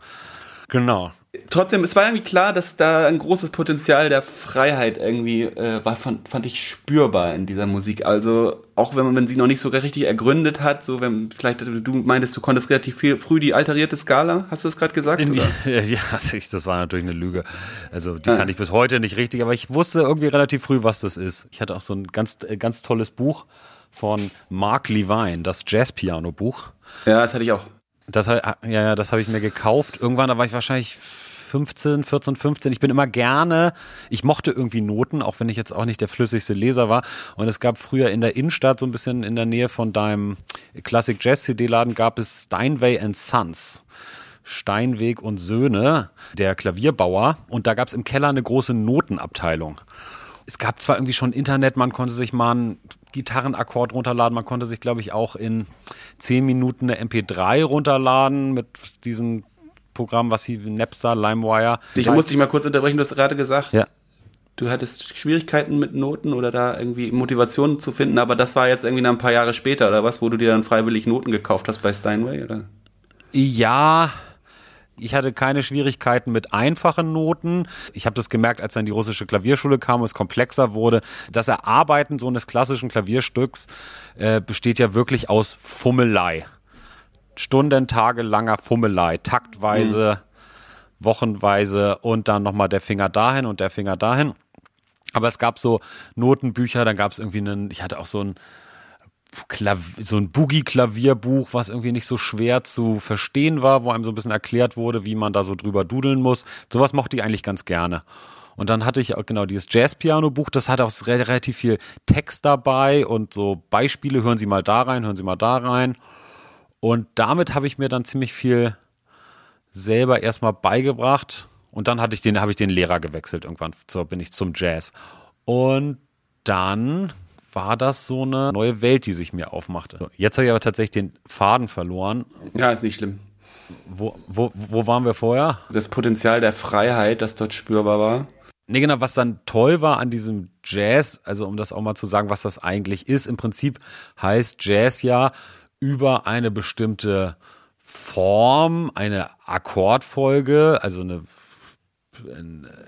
Genau trotzdem, es war irgendwie klar, dass da ein großes Potenzial der Freiheit irgendwie äh, war, fand, fand ich spürbar in dieser Musik. Also auch wenn man wenn sie noch nicht so richtig ergründet hat, so wenn vielleicht du meintest, du konntest relativ viel früh die alterierte Skala, hast du das gerade gesagt? Die, *laughs* ja, das war natürlich eine Lüge. Also die ja. kann ich bis heute nicht richtig, aber ich wusste irgendwie relativ früh, was das ist. Ich hatte auch so ein ganz äh, ganz tolles Buch von Mark Levine, das Jazz-Piano-Buch. Ja, das hatte ich auch. Das, ja, ja, das habe ich mir gekauft. Irgendwann, da war ich wahrscheinlich 15, 14, 15. Ich bin immer gerne, ich mochte irgendwie Noten, auch wenn ich jetzt auch nicht der flüssigste Leser war. Und es gab früher in der Innenstadt, so ein bisschen in der Nähe von deinem Classic Jazz CD-Laden, gab es Steinway and Sons. Steinweg und Söhne, der Klavierbauer. Und da gab es im Keller eine große Notenabteilung. Es gab zwar irgendwie schon Internet, man konnte sich mal einen Gitarrenakkord runterladen, man konnte sich, glaube ich, auch in zehn Minuten eine MP3 runterladen mit diesen Programm, was sie Napster, LimeWire. Ich musste dich mal kurz unterbrechen, du hast gerade gesagt, ja. du hattest Schwierigkeiten mit Noten oder da irgendwie Motivationen zu finden, aber das war jetzt irgendwie ein paar Jahre später oder was, wo du dir dann freiwillig Noten gekauft hast bei Steinway, oder? Ja, ich hatte keine Schwierigkeiten mit einfachen Noten. Ich habe das gemerkt, als dann die russische Klavierschule kam und es komplexer wurde. Das Erarbeiten so eines klassischen Klavierstücks äh, besteht ja wirklich aus Fummelei. Stunden, Tage langer Fummelei, taktweise, mhm. wochenweise und dann nochmal der Finger dahin und der Finger dahin. Aber es gab so Notenbücher, dann gab es irgendwie einen, ich hatte auch so ein Klavier, so ein Boogie-Klavierbuch, was irgendwie nicht so schwer zu verstehen war, wo einem so ein bisschen erklärt wurde, wie man da so drüber dudeln muss. Sowas mochte ich eigentlich ganz gerne. Und dann hatte ich auch genau dieses Jazz-Piano-Buch, das hat auch relativ viel Text dabei und so Beispiele, hören Sie mal da rein, hören Sie mal da rein. Und damit habe ich mir dann ziemlich viel selber erstmal beigebracht. Und dann hatte ich den, habe ich den Lehrer gewechselt. Irgendwann so bin ich zum Jazz. Und dann war das so eine neue Welt, die sich mir aufmachte. Jetzt habe ich aber tatsächlich den Faden verloren. Ja, ist nicht schlimm. Wo, wo, wo waren wir vorher? Das Potenzial der Freiheit, das dort spürbar war. Nee, genau, was dann toll war an diesem Jazz, also um das auch mal zu sagen, was das eigentlich ist, im Prinzip heißt Jazz ja über eine bestimmte Form, eine Akkordfolge, also eine,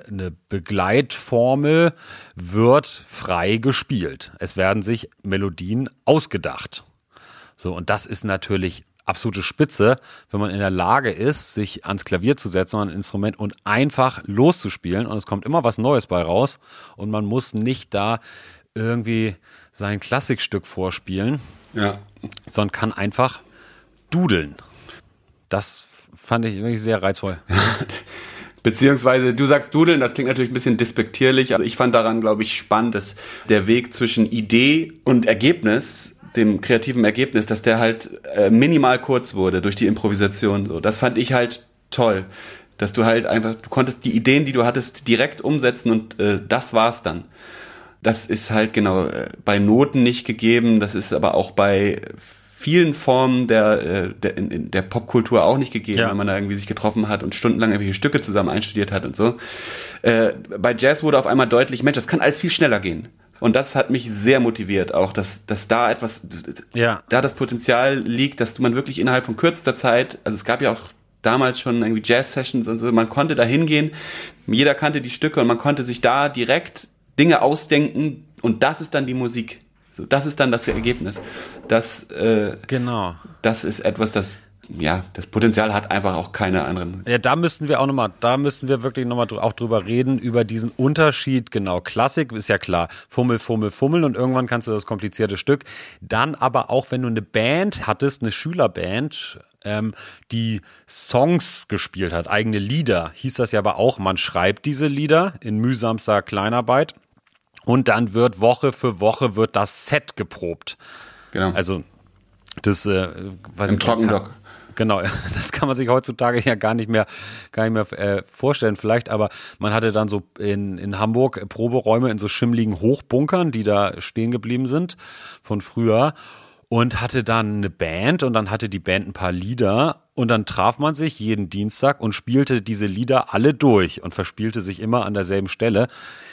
eine Begleitformel wird frei gespielt. Es werden sich Melodien ausgedacht. So, und das ist natürlich absolute Spitze, wenn man in der Lage ist, sich ans Klavier zu setzen, ein Instrument und einfach loszuspielen und es kommt immer was Neues bei raus und man muss nicht da irgendwie sein Klassikstück vorspielen, ja. sondern kann einfach dudeln. Das fand ich wirklich sehr reizvoll. *laughs* Beziehungsweise du sagst Dudeln, das klingt natürlich ein bisschen despektierlich. Also ich fand daran, glaube ich, spannend, dass der Weg zwischen Idee und Ergebnis dem kreativen Ergebnis, dass der halt äh, minimal kurz wurde durch die Improvisation. So, das fand ich halt toll, dass du halt einfach, du konntest die Ideen, die du hattest, direkt umsetzen und äh, das war's dann. Das ist halt genau äh, bei Noten nicht gegeben. Das ist aber auch bei vielen Formen der, äh, der, in, in der Popkultur auch nicht gegeben, ja. wenn man da irgendwie sich getroffen hat und stundenlang irgendwelche Stücke zusammen einstudiert hat und so. Äh, bei Jazz wurde auf einmal deutlich, Mensch, das kann alles viel schneller gehen. Und das hat mich sehr motiviert, auch dass, dass da etwas, ja. da das Potenzial liegt, dass man wirklich innerhalb von kürzester Zeit, also es gab ja auch damals schon irgendwie Jazz-Sessions und so, man konnte da hingehen, jeder kannte die Stücke und man konnte sich da direkt Dinge ausdenken und das ist dann die Musik. So, das ist dann das Ergebnis. Das, äh, genau. das ist etwas, das ja, das Potenzial hat einfach auch keine anderen. Ja, da müssten wir auch nochmal, da müssten wir wirklich nochmal auch drüber reden, über diesen Unterschied, genau. Klassik ist ja klar, Fummel, Fummel, Fummel und irgendwann kannst du das komplizierte Stück. Dann aber auch, wenn du eine Band hattest, eine Schülerband, ähm, die Songs gespielt hat, eigene Lieder, hieß das ja aber auch, man schreibt diese Lieder in mühsamster Kleinarbeit und dann wird Woche für Woche wird das Set geprobt. Genau. Also das äh, weiß Im Trockendock. Genau, *laughs* das kann man sich heutzutage ja gar nicht mehr, gar nicht mehr äh, vorstellen vielleicht, aber man hatte dann so in, in Hamburg Proberäume in so schimmligen Hochbunkern, die da stehen geblieben sind von früher und hatte dann eine Band und dann hatte die Band ein paar Lieder und dann traf man sich jeden Dienstag und spielte diese Lieder alle durch und verspielte sich immer an derselben Stelle.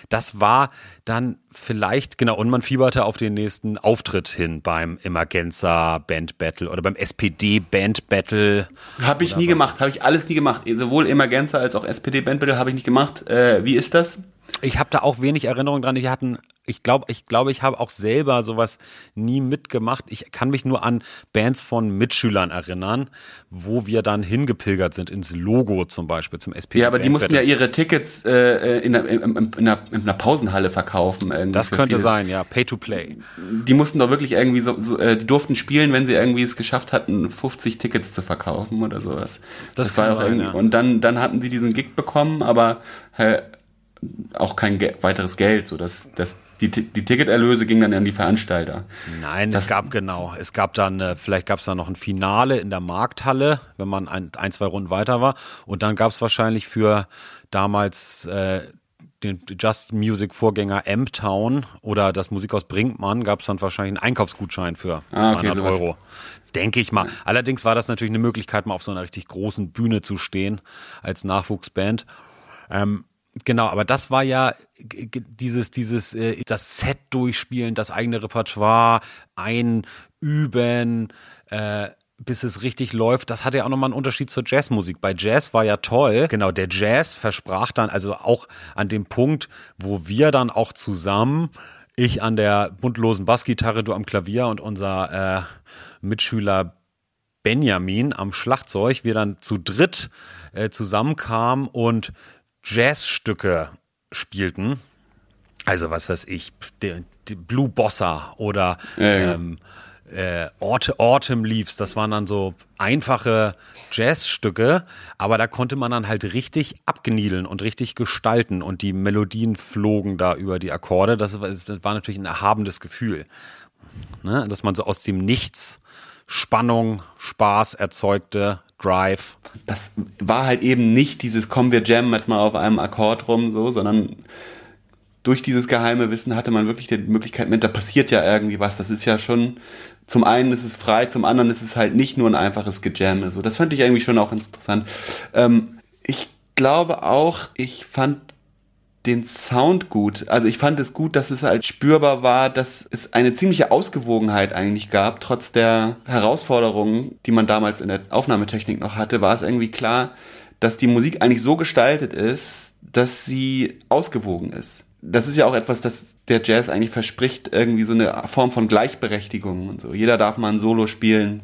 Das war dann vielleicht, genau, und man fieberte auf den nächsten Auftritt hin beim Emergenza Band Battle oder beim SPD Band Battle. Habe ich nie gemacht, habe ich alles nie gemacht. Sowohl Emergenza als auch SPD Band Battle habe ich nicht gemacht. Äh, wie ist das? Ich habe da auch wenig Erinnerung dran. Ich hatten ich glaube, ich glaube, ich habe auch selber sowas nie mitgemacht. Ich kann mich nur an Bands von Mitschülern erinnern, wo wir dann hingepilgert sind ins Logo zum Beispiel zum SP. Ja, aber die mussten ja ihre Tickets äh, in, einer, in, in, einer, in, einer, Pausenhalle verkaufen. Das könnte viele. sein, ja, Pay to Play. Die mussten doch wirklich irgendwie so, so äh, die durften spielen, wenn sie irgendwie es geschafft hatten, 50 Tickets zu verkaufen oder sowas. Das, das war auch irgendwie. Ja. Und dann, dann hatten sie diesen Gig bekommen, aber äh, auch kein ge weiteres Geld, so dass, dass die, die Ticketerlöse gingen dann an die Veranstalter. Nein, das es gab genau. Es gab dann, äh, vielleicht gab es dann noch ein Finale in der Markthalle, wenn man ein, ein zwei Runden weiter war. Und dann gab es wahrscheinlich für damals äh, den Just Music Vorgänger M-Town oder das Musikhaus Brinkmann gab es dann wahrscheinlich einen Einkaufsgutschein für ah, 200 okay, Euro. Denke ich mal. Allerdings war das natürlich eine Möglichkeit, mal auf so einer richtig großen Bühne zu stehen als Nachwuchsband. Ähm, Genau, aber das war ja dieses, dieses, äh, das Set durchspielen, das eigene Repertoire einüben, äh, bis es richtig läuft. Das hatte ja auch nochmal einen Unterschied zur Jazzmusik. Bei Jazz war ja toll. Genau, der Jazz versprach dann, also auch an dem Punkt, wo wir dann auch zusammen, ich an der buntlosen Bassgitarre, du am Klavier und unser äh, Mitschüler Benjamin am Schlagzeug, wir dann zu dritt äh, zusammenkamen und Jazzstücke spielten, also was weiß ich, die, die Blue Bossa oder ja, ja. Ähm, äh, Autumn Leaves, das waren dann so einfache Jazzstücke, aber da konnte man dann halt richtig abgeniedeln und richtig gestalten und die Melodien flogen da über die Akkorde. Das, das war natürlich ein erhabendes Gefühl, ne? dass man so aus dem Nichts Spannung, Spaß erzeugte, Drive. Das war halt eben nicht dieses Komm, wir jammen jetzt mal auf einem Akkord rum, so, sondern durch dieses geheime Wissen hatte man wirklich die Möglichkeit, da passiert ja irgendwie was. Das ist ja schon, zum einen ist es frei, zum anderen ist es halt nicht nur ein einfaches Gejamme. So, das fand ich irgendwie schon auch interessant. Ähm, ich glaube auch, ich fand den Sound gut. Also ich fand es gut, dass es halt spürbar war, dass es eine ziemliche Ausgewogenheit eigentlich gab. Trotz der Herausforderungen, die man damals in der Aufnahmetechnik noch hatte, war es irgendwie klar, dass die Musik eigentlich so gestaltet ist, dass sie ausgewogen ist. Das ist ja auch etwas, das der Jazz eigentlich verspricht, irgendwie so eine Form von Gleichberechtigung und so. Jeder darf mal ein Solo spielen.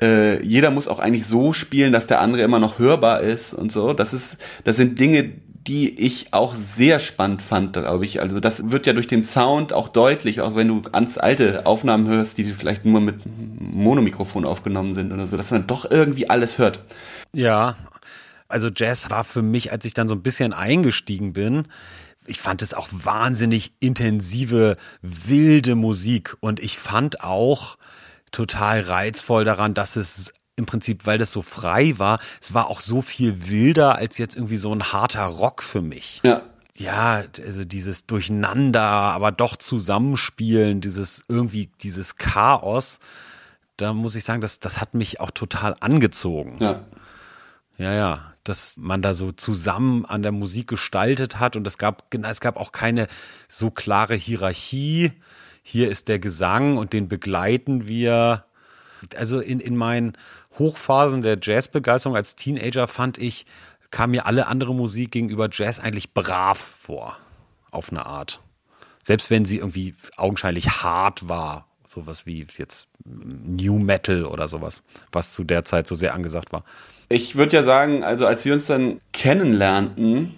Äh, jeder muss auch eigentlich so spielen, dass der andere immer noch hörbar ist und so. Das ist, das sind Dinge, die ich auch sehr spannend fand, glaube ich. Also das wird ja durch den Sound auch deutlich, auch wenn du ganz alte Aufnahmen hörst, die vielleicht nur mit Monomikrofon aufgenommen sind oder so, dass man doch irgendwie alles hört. Ja, also Jazz war für mich, als ich dann so ein bisschen eingestiegen bin, ich fand es auch wahnsinnig intensive, wilde Musik und ich fand auch total reizvoll daran, dass es im Prinzip, weil das so frei war, es war auch so viel wilder als jetzt irgendwie so ein harter Rock für mich. Ja. Ja, also dieses Durcheinander, aber doch Zusammenspielen, dieses irgendwie, dieses Chaos, da muss ich sagen, das, das hat mich auch total angezogen. Ja. Ja, ja, dass man da so zusammen an der Musik gestaltet hat und es gab, es gab auch keine so klare Hierarchie. Hier ist der Gesang und den begleiten wir. Also in, in meinen Hochphasen der Jazzbegeisterung als Teenager fand ich, kam mir alle andere Musik gegenüber Jazz eigentlich brav vor. Auf eine Art. Selbst wenn sie irgendwie augenscheinlich hart war. Sowas wie jetzt New Metal oder sowas, was zu der Zeit so sehr angesagt war. Ich würde ja sagen, also als wir uns dann kennenlernten,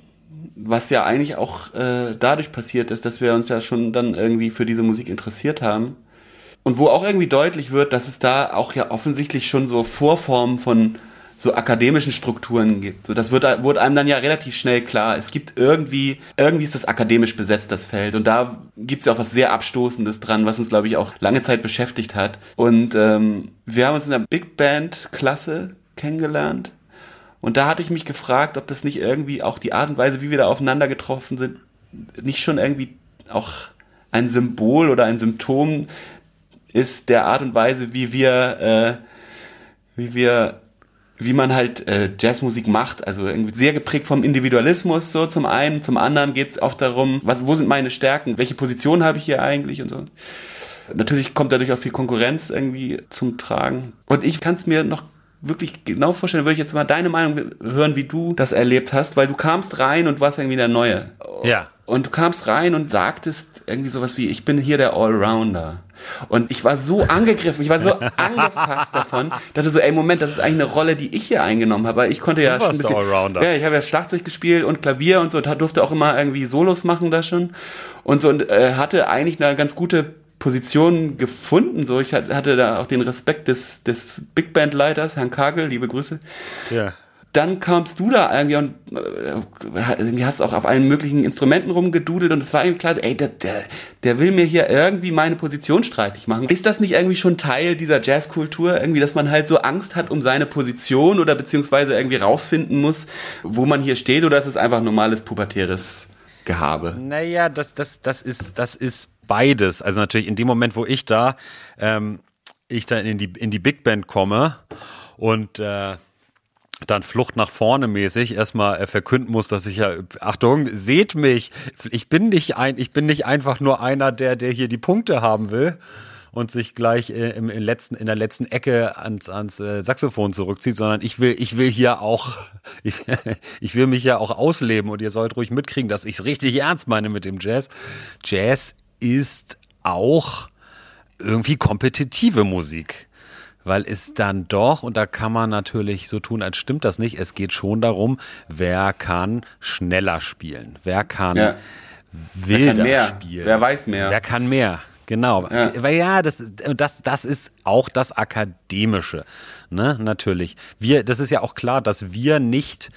was ja eigentlich auch äh, dadurch passiert ist, dass wir uns ja schon dann irgendwie für diese Musik interessiert haben. Und wo auch irgendwie deutlich wird, dass es da auch ja offensichtlich schon so Vorformen von so akademischen Strukturen gibt. So, das wird, wurde einem dann ja relativ schnell klar. Es gibt irgendwie, irgendwie ist das akademisch besetzt, das Feld. Und da gibt es ja auch was sehr Abstoßendes dran, was uns, glaube ich, auch lange Zeit beschäftigt hat. Und ähm, wir haben uns in der Big Band-Klasse kennengelernt. Und da hatte ich mich gefragt, ob das nicht irgendwie auch die Art und Weise, wie wir da aufeinander getroffen sind, nicht schon irgendwie auch ein Symbol oder ein Symptom ist der Art und Weise, wie wir, äh, wie wir, wie man halt äh, Jazzmusik macht. Also irgendwie sehr geprägt vom Individualismus so zum einen, zum anderen geht es oft darum, was, wo sind meine Stärken, welche Position habe ich hier eigentlich und so. Natürlich kommt dadurch auch viel Konkurrenz irgendwie zum Tragen. Und ich kann es mir noch wirklich genau vorstellen, würde ich jetzt mal deine Meinung hören, wie du das erlebt hast, weil du kamst rein und warst irgendwie der Neue. Ja. Und du kamst rein und sagtest irgendwie sowas wie, ich bin hier der Allrounder. Und ich war so angegriffen, ich war so *laughs* angefasst davon, dachte so, ey, Moment, das ist eigentlich eine Rolle, die ich hier eingenommen habe, weil ich konnte ja schon ein bisschen, Allrounder. ja, ich habe ja Schlagzeug gespielt und Klavier und so, und durfte auch immer irgendwie Solos machen da schon und so und äh, hatte eigentlich eine ganz gute Position gefunden. So, ich hatte da auch den Respekt des, des Big Band Leiters, Herrn Kagel, liebe Grüße. Ja. Dann kamst du da irgendwie und äh, hast auch auf allen möglichen Instrumenten rumgedudelt und es war irgendwie klar, ey, der, der, der will mir hier irgendwie meine Position streitig machen. Ist das nicht irgendwie schon Teil dieser Jazzkultur, irgendwie, dass man halt so Angst hat um seine Position oder beziehungsweise irgendwie rausfinden muss, wo man hier steht oder ist es einfach normales pubertäres Gehabe? Naja, das, das, das ist, das ist beides. Also natürlich in dem Moment, wo ich da, ähm, ich da in die, in die Big Band komme und äh, dann Flucht nach vorne mäßig erstmal äh, verkünden muss, dass ich ja Achtung, seht mich, ich bin nicht ein, ich bin nicht einfach nur einer, der der hier die Punkte haben will und sich gleich äh, im, im letzten in der letzten Ecke ans ans äh, Saxophon zurückzieht, sondern ich will ich will hier auch *laughs* ich, ich will mich ja auch ausleben und ihr sollt ruhig mitkriegen, dass ich es richtig ernst meine mit dem Jazz. Jazz ist auch irgendwie kompetitive Musik. Weil es dann doch, und da kann man natürlich so tun, als stimmt das nicht, es geht schon darum, wer kann schneller spielen, wer kann ja. wilder wer kann mehr. spielen. Wer weiß mehr. Wer kann mehr. Genau, ja. weil ja, das, das, das ist auch das Akademische, ne, natürlich. Wir, das ist ja auch klar, dass wir nicht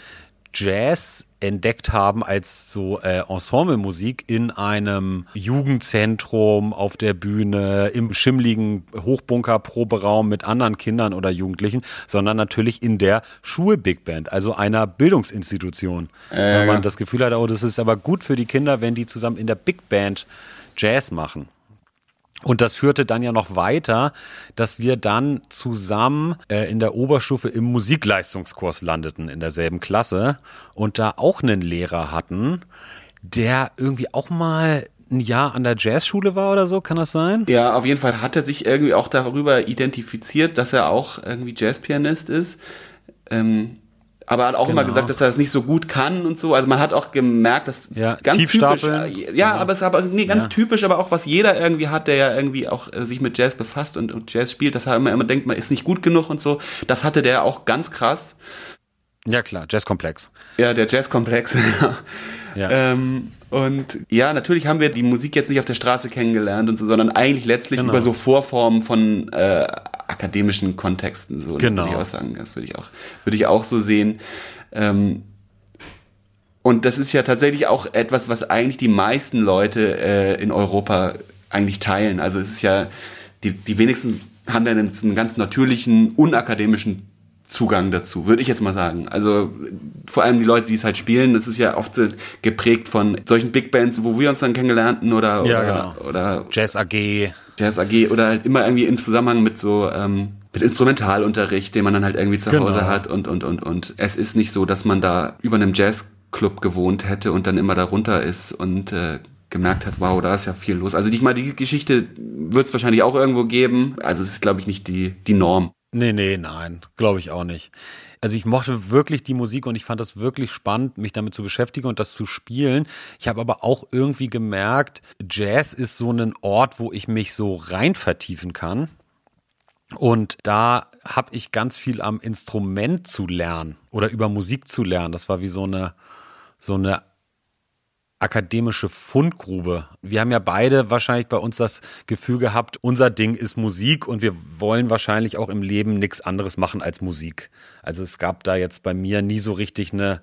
Jazz entdeckt haben als so äh, Ensemblemusik in einem Jugendzentrum auf der Bühne, im schimmligen Hochbunker-Proberaum mit anderen Kindern oder Jugendlichen, sondern natürlich in der Schul-Big Band, also einer Bildungsinstitution. Äh, Wenn man das Gefühl hat, oh, das ist aber gut für die Kinder, wenn die zusammen in der Big Band Jazz machen. Und das führte dann ja noch weiter, dass wir dann zusammen äh, in der Oberstufe im Musikleistungskurs landeten, in derselben Klasse und da auch einen Lehrer hatten, der irgendwie auch mal ein Jahr an der Jazzschule war oder so, kann das sein? Ja, auf jeden Fall hat er sich irgendwie auch darüber identifiziert, dass er auch irgendwie Jazzpianist ist. Ähm, aber hat auch genau. immer gesagt, dass er das nicht so gut kann und so. Also man hat auch gemerkt, dass ja, ganz typisch, ja, genau. aber es ist aber nee, ganz ja. typisch, aber auch was jeder irgendwie hat, der ja irgendwie auch äh, sich mit Jazz befasst und, und Jazz spielt, dass er immer, immer denkt, man ist nicht gut genug und so. Das hatte der auch ganz krass. Ja klar, Jazzkomplex. Ja, der Jazzkomplex. *laughs* ja. Ähm, und ja, natürlich haben wir die Musik jetzt nicht auf der Straße kennengelernt und so, sondern eigentlich letztlich genau. über so Vorformen von äh, akademischen Kontexten. So, genau. Würde ich auch sagen. Das würde ich auch, würde ich auch so sehen. Ähm, und das ist ja tatsächlich auch etwas, was eigentlich die meisten Leute äh, in Europa eigentlich teilen. Also es ist ja, die, die wenigsten haben dann einen ganz natürlichen, unakademischen Zugang dazu, würde ich jetzt mal sagen. Also vor allem die Leute, die es halt spielen, das ist ja oft geprägt von solchen Big Bands, wo wir uns dann kennengelernten oder ja, oder, genau. oder Jazz AG. Jazz AG oder halt immer irgendwie im Zusammenhang mit so ähm, mit Instrumentalunterricht, den man dann halt irgendwie zu genau. Hause hat und und und und es ist nicht so, dass man da über einem Jazzclub gewohnt hätte und dann immer darunter ist und äh, gemerkt hat, wow, da ist ja viel los. Also ich mal die Geschichte wird es wahrscheinlich auch irgendwo geben. Also es ist glaube ich nicht die die Norm. Nee, nee, nein, glaube ich auch nicht. Also ich mochte wirklich die Musik und ich fand das wirklich spannend, mich damit zu beschäftigen und das zu spielen. Ich habe aber auch irgendwie gemerkt, Jazz ist so ein Ort, wo ich mich so rein vertiefen kann. Und da habe ich ganz viel am Instrument zu lernen oder über Musik zu lernen. Das war wie so eine so eine akademische Fundgrube. Wir haben ja beide wahrscheinlich bei uns das Gefühl gehabt, unser Ding ist Musik und wir wollen wahrscheinlich auch im Leben nichts anderes machen als Musik. Also es gab da jetzt bei mir nie so richtig eine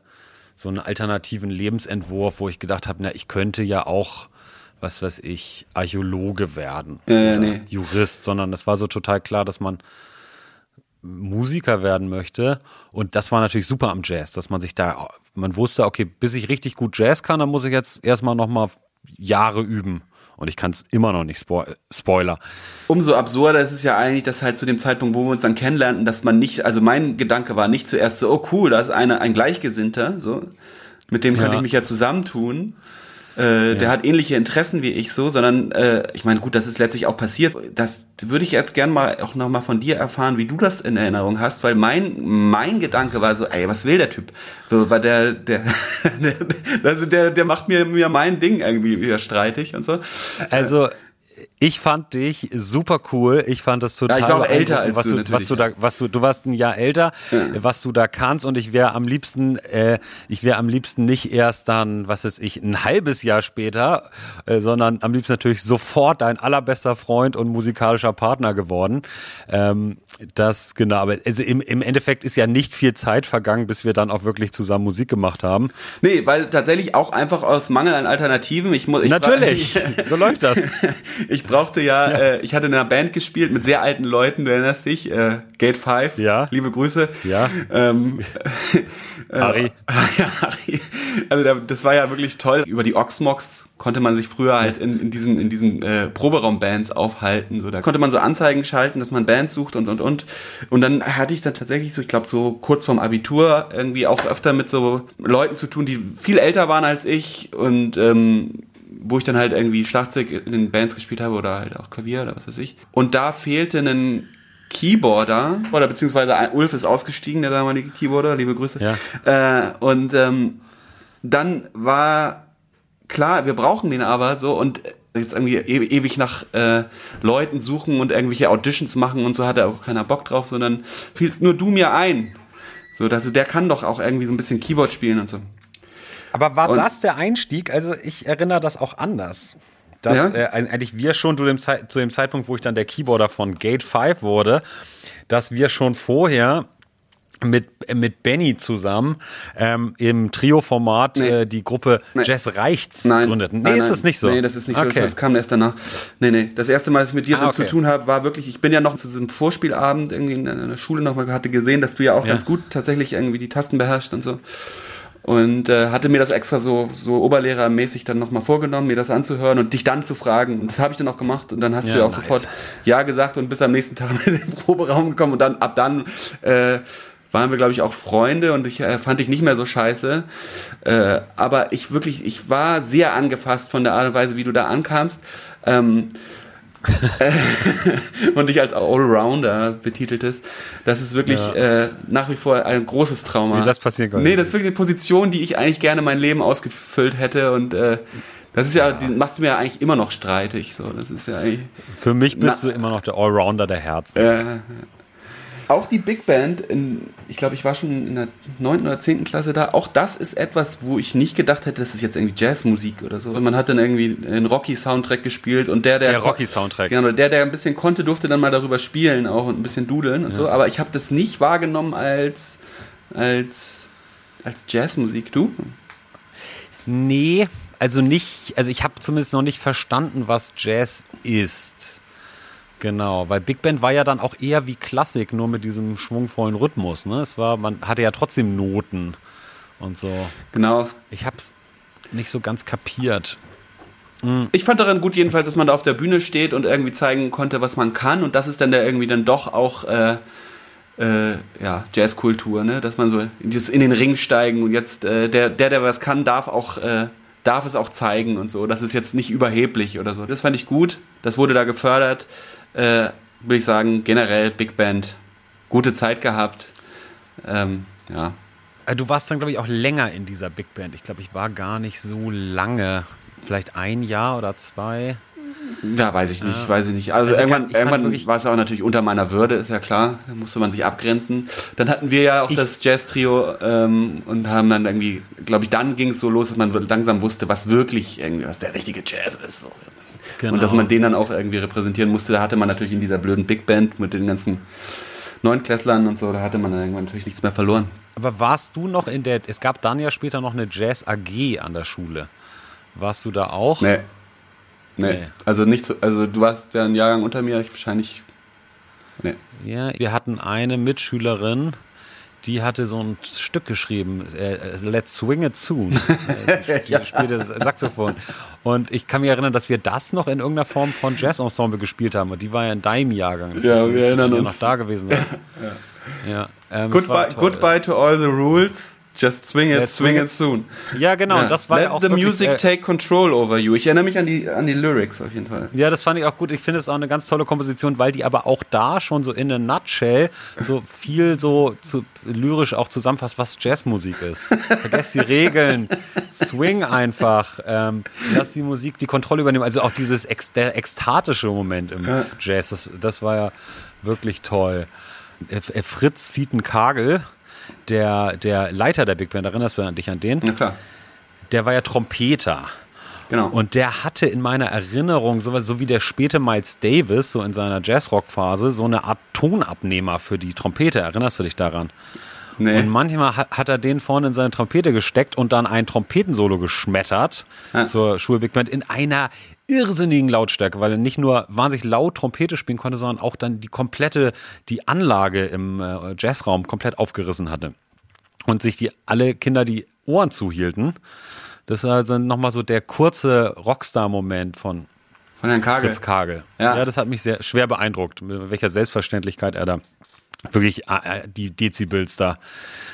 so einen alternativen Lebensentwurf, wo ich gedacht habe, na, ich könnte ja auch was weiß ich, Archäologe werden äh, nee. Jurist, sondern es war so total klar, dass man Musiker werden möchte. Und das war natürlich super am Jazz, dass man sich da, man wusste, okay, bis ich richtig gut Jazz kann, dann muss ich jetzt erstmal nochmal Jahre üben. Und ich kann es immer noch nicht spo Spoiler. Umso absurder ist es ja eigentlich, dass halt zu dem Zeitpunkt, wo wir uns dann kennenlernten, dass man nicht, also mein Gedanke war nicht zuerst so, oh cool, da ist eine, ein Gleichgesinnter, so, mit dem könnte ja. ich mich ja zusammentun äh, ja. der hat ähnliche Interessen wie ich so, sondern äh, ich meine, gut, das ist letztlich auch passiert. Das würde ich jetzt gern mal auch nochmal von dir erfahren, wie du das in Erinnerung hast, weil mein mein Gedanke war so, ey, was will der Typ? So, weil der der *laughs* also der der macht mir mir mein Ding irgendwie wieder streitig und so. Also ich fand dich super cool. Ich fand das total. Ja, ich war auch älter als was du, was du da, was du, du warst ein Jahr älter, ja. was du da kannst und ich wäre am liebsten, äh, ich wäre am liebsten nicht erst dann, was weiß ich, ein halbes Jahr später, äh, sondern am liebsten natürlich sofort dein allerbester Freund und musikalischer Partner geworden. Ähm, das genau, aber also im, im Endeffekt ist ja nicht viel Zeit vergangen, bis wir dann auch wirklich zusammen Musik gemacht haben. Nee, weil tatsächlich auch einfach aus Mangel an Alternativen. Ich muss, ich natürlich, war, *laughs* so läuft das. *laughs* ich brauchte ja, ja. Äh, ich hatte in einer Band gespielt mit sehr alten Leuten, du erinnerst dich, äh, Gate 5, ja. liebe Grüße. Ja. Ähm, *laughs* äh, Harry. *laughs* ja, Harry. Also das war ja wirklich toll. Über die Oxmox konnte man sich früher halt in, in diesen, in diesen äh, Proberaumbands aufhalten. So, da konnte man so Anzeigen schalten, dass man Bands sucht und und und. Und dann hatte ich dann tatsächlich so, ich glaube, so kurz vorm Abitur irgendwie auch öfter mit so Leuten zu tun, die viel älter waren als ich und ähm, wo ich dann halt irgendwie Schlagzeug in den Bands gespielt habe oder halt auch Klavier oder was weiß ich. Und da fehlte ein Keyboarder, oder beziehungsweise Ulf ist ausgestiegen, der damalige Keyboarder, liebe Grüße. Ja. Äh, und ähm, dann war klar, wir brauchen den aber so und jetzt irgendwie e ewig nach äh, Leuten suchen und irgendwelche Auditions machen und so hat er auch keiner Bock drauf, sondern fielst nur du mir ein. So, also der kann doch auch irgendwie so ein bisschen Keyboard spielen und so. Aber war und das der Einstieg? Also ich erinnere das auch anders. Dass ja? äh, eigentlich wir schon zu dem, zu dem Zeitpunkt, wo ich dann der Keyboarder von Gate 5 wurde, dass wir schon vorher mit, mit Benny zusammen ähm, im Trio-Format nee. äh, die Gruppe nee. Jazz Reichts nein. gründeten. Nee, nein, ist das nicht so? Nee, das ist nicht okay. so. Das kam erst danach. Nee, nee. Das erste Mal, dass ich mit dir ah, okay. zu tun habe, war wirklich, ich bin ja noch zu diesem Vorspielabend irgendwie in der Schule nochmal, hatte gesehen, dass du ja auch ja. ganz gut tatsächlich irgendwie die Tasten beherrschst und so. Und äh, hatte mir das extra so, so oberlehrermäßig dann nochmal vorgenommen, mir das anzuhören und dich dann zu fragen. Und das habe ich dann auch gemacht und dann hast Ja, du ja auch nice. sofort Ja gesagt und bis am nächsten *laughs* Tag in den Proberaum gekommen und dann ab dann äh, waren wir, glaube ich, auch Freunde und ich äh, fand dich nicht mehr so scheiße. Äh, aber ich wirklich, ich war sehr angefasst von der Art und Weise, wie du da ankamst. Ähm, *laughs* und dich als Allrounder betiteltest. Das ist wirklich Ja. äh, nach wie vor ein großes Trauma. Wie das passieren konnte. Nee, das ist wirklich eine Position, die ich eigentlich gerne mein Leben ausgefüllt hätte und äh, das ist ja, die machst du mir ja eigentlich immer noch streitig. So, das ist ja. Für mich bist Na- du immer noch der Allrounder der Herzen. Äh, auch die Big Band, in, ich glaube, ich war schon in der 9. oder 10. Klasse da. Auch das ist etwas, wo ich nicht gedacht hätte, das ist jetzt irgendwie Jazzmusik oder so. Und man hat dann irgendwie einen Rocky-Soundtrack gespielt und der, der. Der Rocky-Soundtrack. Genau, der, der ein bisschen konnte, durfte dann mal darüber spielen auch und ein bisschen dudeln und so. Aber ich habe das nicht wahrgenommen als, als, als Jazzmusik. Du? Nee, also nicht, also ich habe zumindest noch nicht verstanden, was Jazz ist. Genau, weil Big Band war ja dann auch eher wie Klassik, nur mit diesem schwungvollen Rhythmus. Ne? Es war, man hatte ja trotzdem Noten und so. Genau. Ich hab's nicht so ganz kapiert. Ich fand daran gut jedenfalls, dass man da auf der Bühne steht und irgendwie zeigen konnte, was man kann. Und das ist dann da irgendwie dann doch auch äh, äh, ja, Jazzkultur, ne? Dass man so in, dieses, in den Ring steigen und jetzt äh, der, der, der was kann, darf auch äh, darf es auch zeigen und so. Das ist jetzt nicht überheblich oder so. Das fand ich gut. Das wurde da gefördert. Äh, Würde ich sagen, generell Big Band. Gute Zeit gehabt. Ähm, ja. Äh, Du warst dann, glaube ich, auch länger in dieser Big Band. Ich glaube, ich war gar nicht so lange. Vielleicht ein Jahr oder zwei. Ja, weiß ich nicht, weiß ich nicht. Also, Also irgendwann, irgendwann war es auch natürlich unter meiner Würde, ist ja klar. Da musste man sich abgrenzen. Dann hatten wir ja auch das Jazz-Trio ähm, und haben dann irgendwie, glaube ich, dann ging es so los, dass man langsam wusste, was wirklich irgendwie, was der richtige Jazz ist. So. Genau. Und dass man den dann auch irgendwie repräsentieren musste. Da hatte man natürlich in dieser blöden Big Band mit den ganzen Neunklässlern und so, da hatte man dann irgendwann natürlich nichts mehr verloren. Aber warst du noch in der, es gab dann ja später noch eine Jazz AG an der Schule. Warst du da auch? Nee. Nee. Nee. Also nicht so, also du warst ja ein Jahrgang unter mir, ich wahrscheinlich. Nee. Ja, wir hatten eine Mitschülerin, die hatte so ein Stück geschrieben, äh, äh, Let's Swing It Soon. *laughs* Äh, die spielte Saxophon. Und ich kann mich erinnern, dass wir das noch in irgendeiner Form von Jazz-Ensemble gespielt haben. Und die war ja in deinem Jahrgang. Das Ja, wir erinnern ja uns. noch da gewesen sein. *laughs* Ja, ähm, das war Goodbye, goodbye to all the rules. Just swing it, swing it soon. Ja, genau. Ja. Das war Let ja auch the wirklich, music äh, take control over you. Ich erinnere mich an die, an die Lyrics auf jeden Fall. Ja, das fand ich auch gut. Ich finde es auch eine ganz tolle Komposition, weil die aber auch da schon so in a nutshell so viel so zu, lyrisch auch zusammenfasst, was Jazzmusik ist. Vergesst die Regeln, swing einfach, ähm, lass die Musik die Kontrolle übernehmen. Also auch dieses ex der ekstatische Moment im Jazz, das, das war ja wirklich toll. Äh, Fritz Fieten-Kagel, der, der Leiter der Big Band, erinnerst du dich an den? Na klar. Der war ja Trompeter. Genau. Und der hatte in meiner Erinnerung, so, so wie der späte Miles Davis, so in seiner Jazzrock-Phase, so eine Art Tonabnehmer für die Trompete. Erinnerst du dich daran? Nee. Und manchmal hat, er den vorne in seine Trompete gesteckt und dann ein Trompetensolo geschmettert Ja. zur Schul Big Band in einer irrsinnigen Lautstärke, weil er nicht nur wahnsinnig laut Trompete spielen konnte, sondern auch dann die komplette, die Anlage im äh, Jazzraum komplett aufgerissen hatte. Und sich die alle Kinder die Ohren zuhielten. Das war also nochmal so der kurze Rockstar-Moment von Von Herrn Kagel. Fritz Kagel. Ja. Ja. das hat mich sehr schwer beeindruckt, mit welcher Selbstverständlichkeit er da wirklich äh, die Dezibels da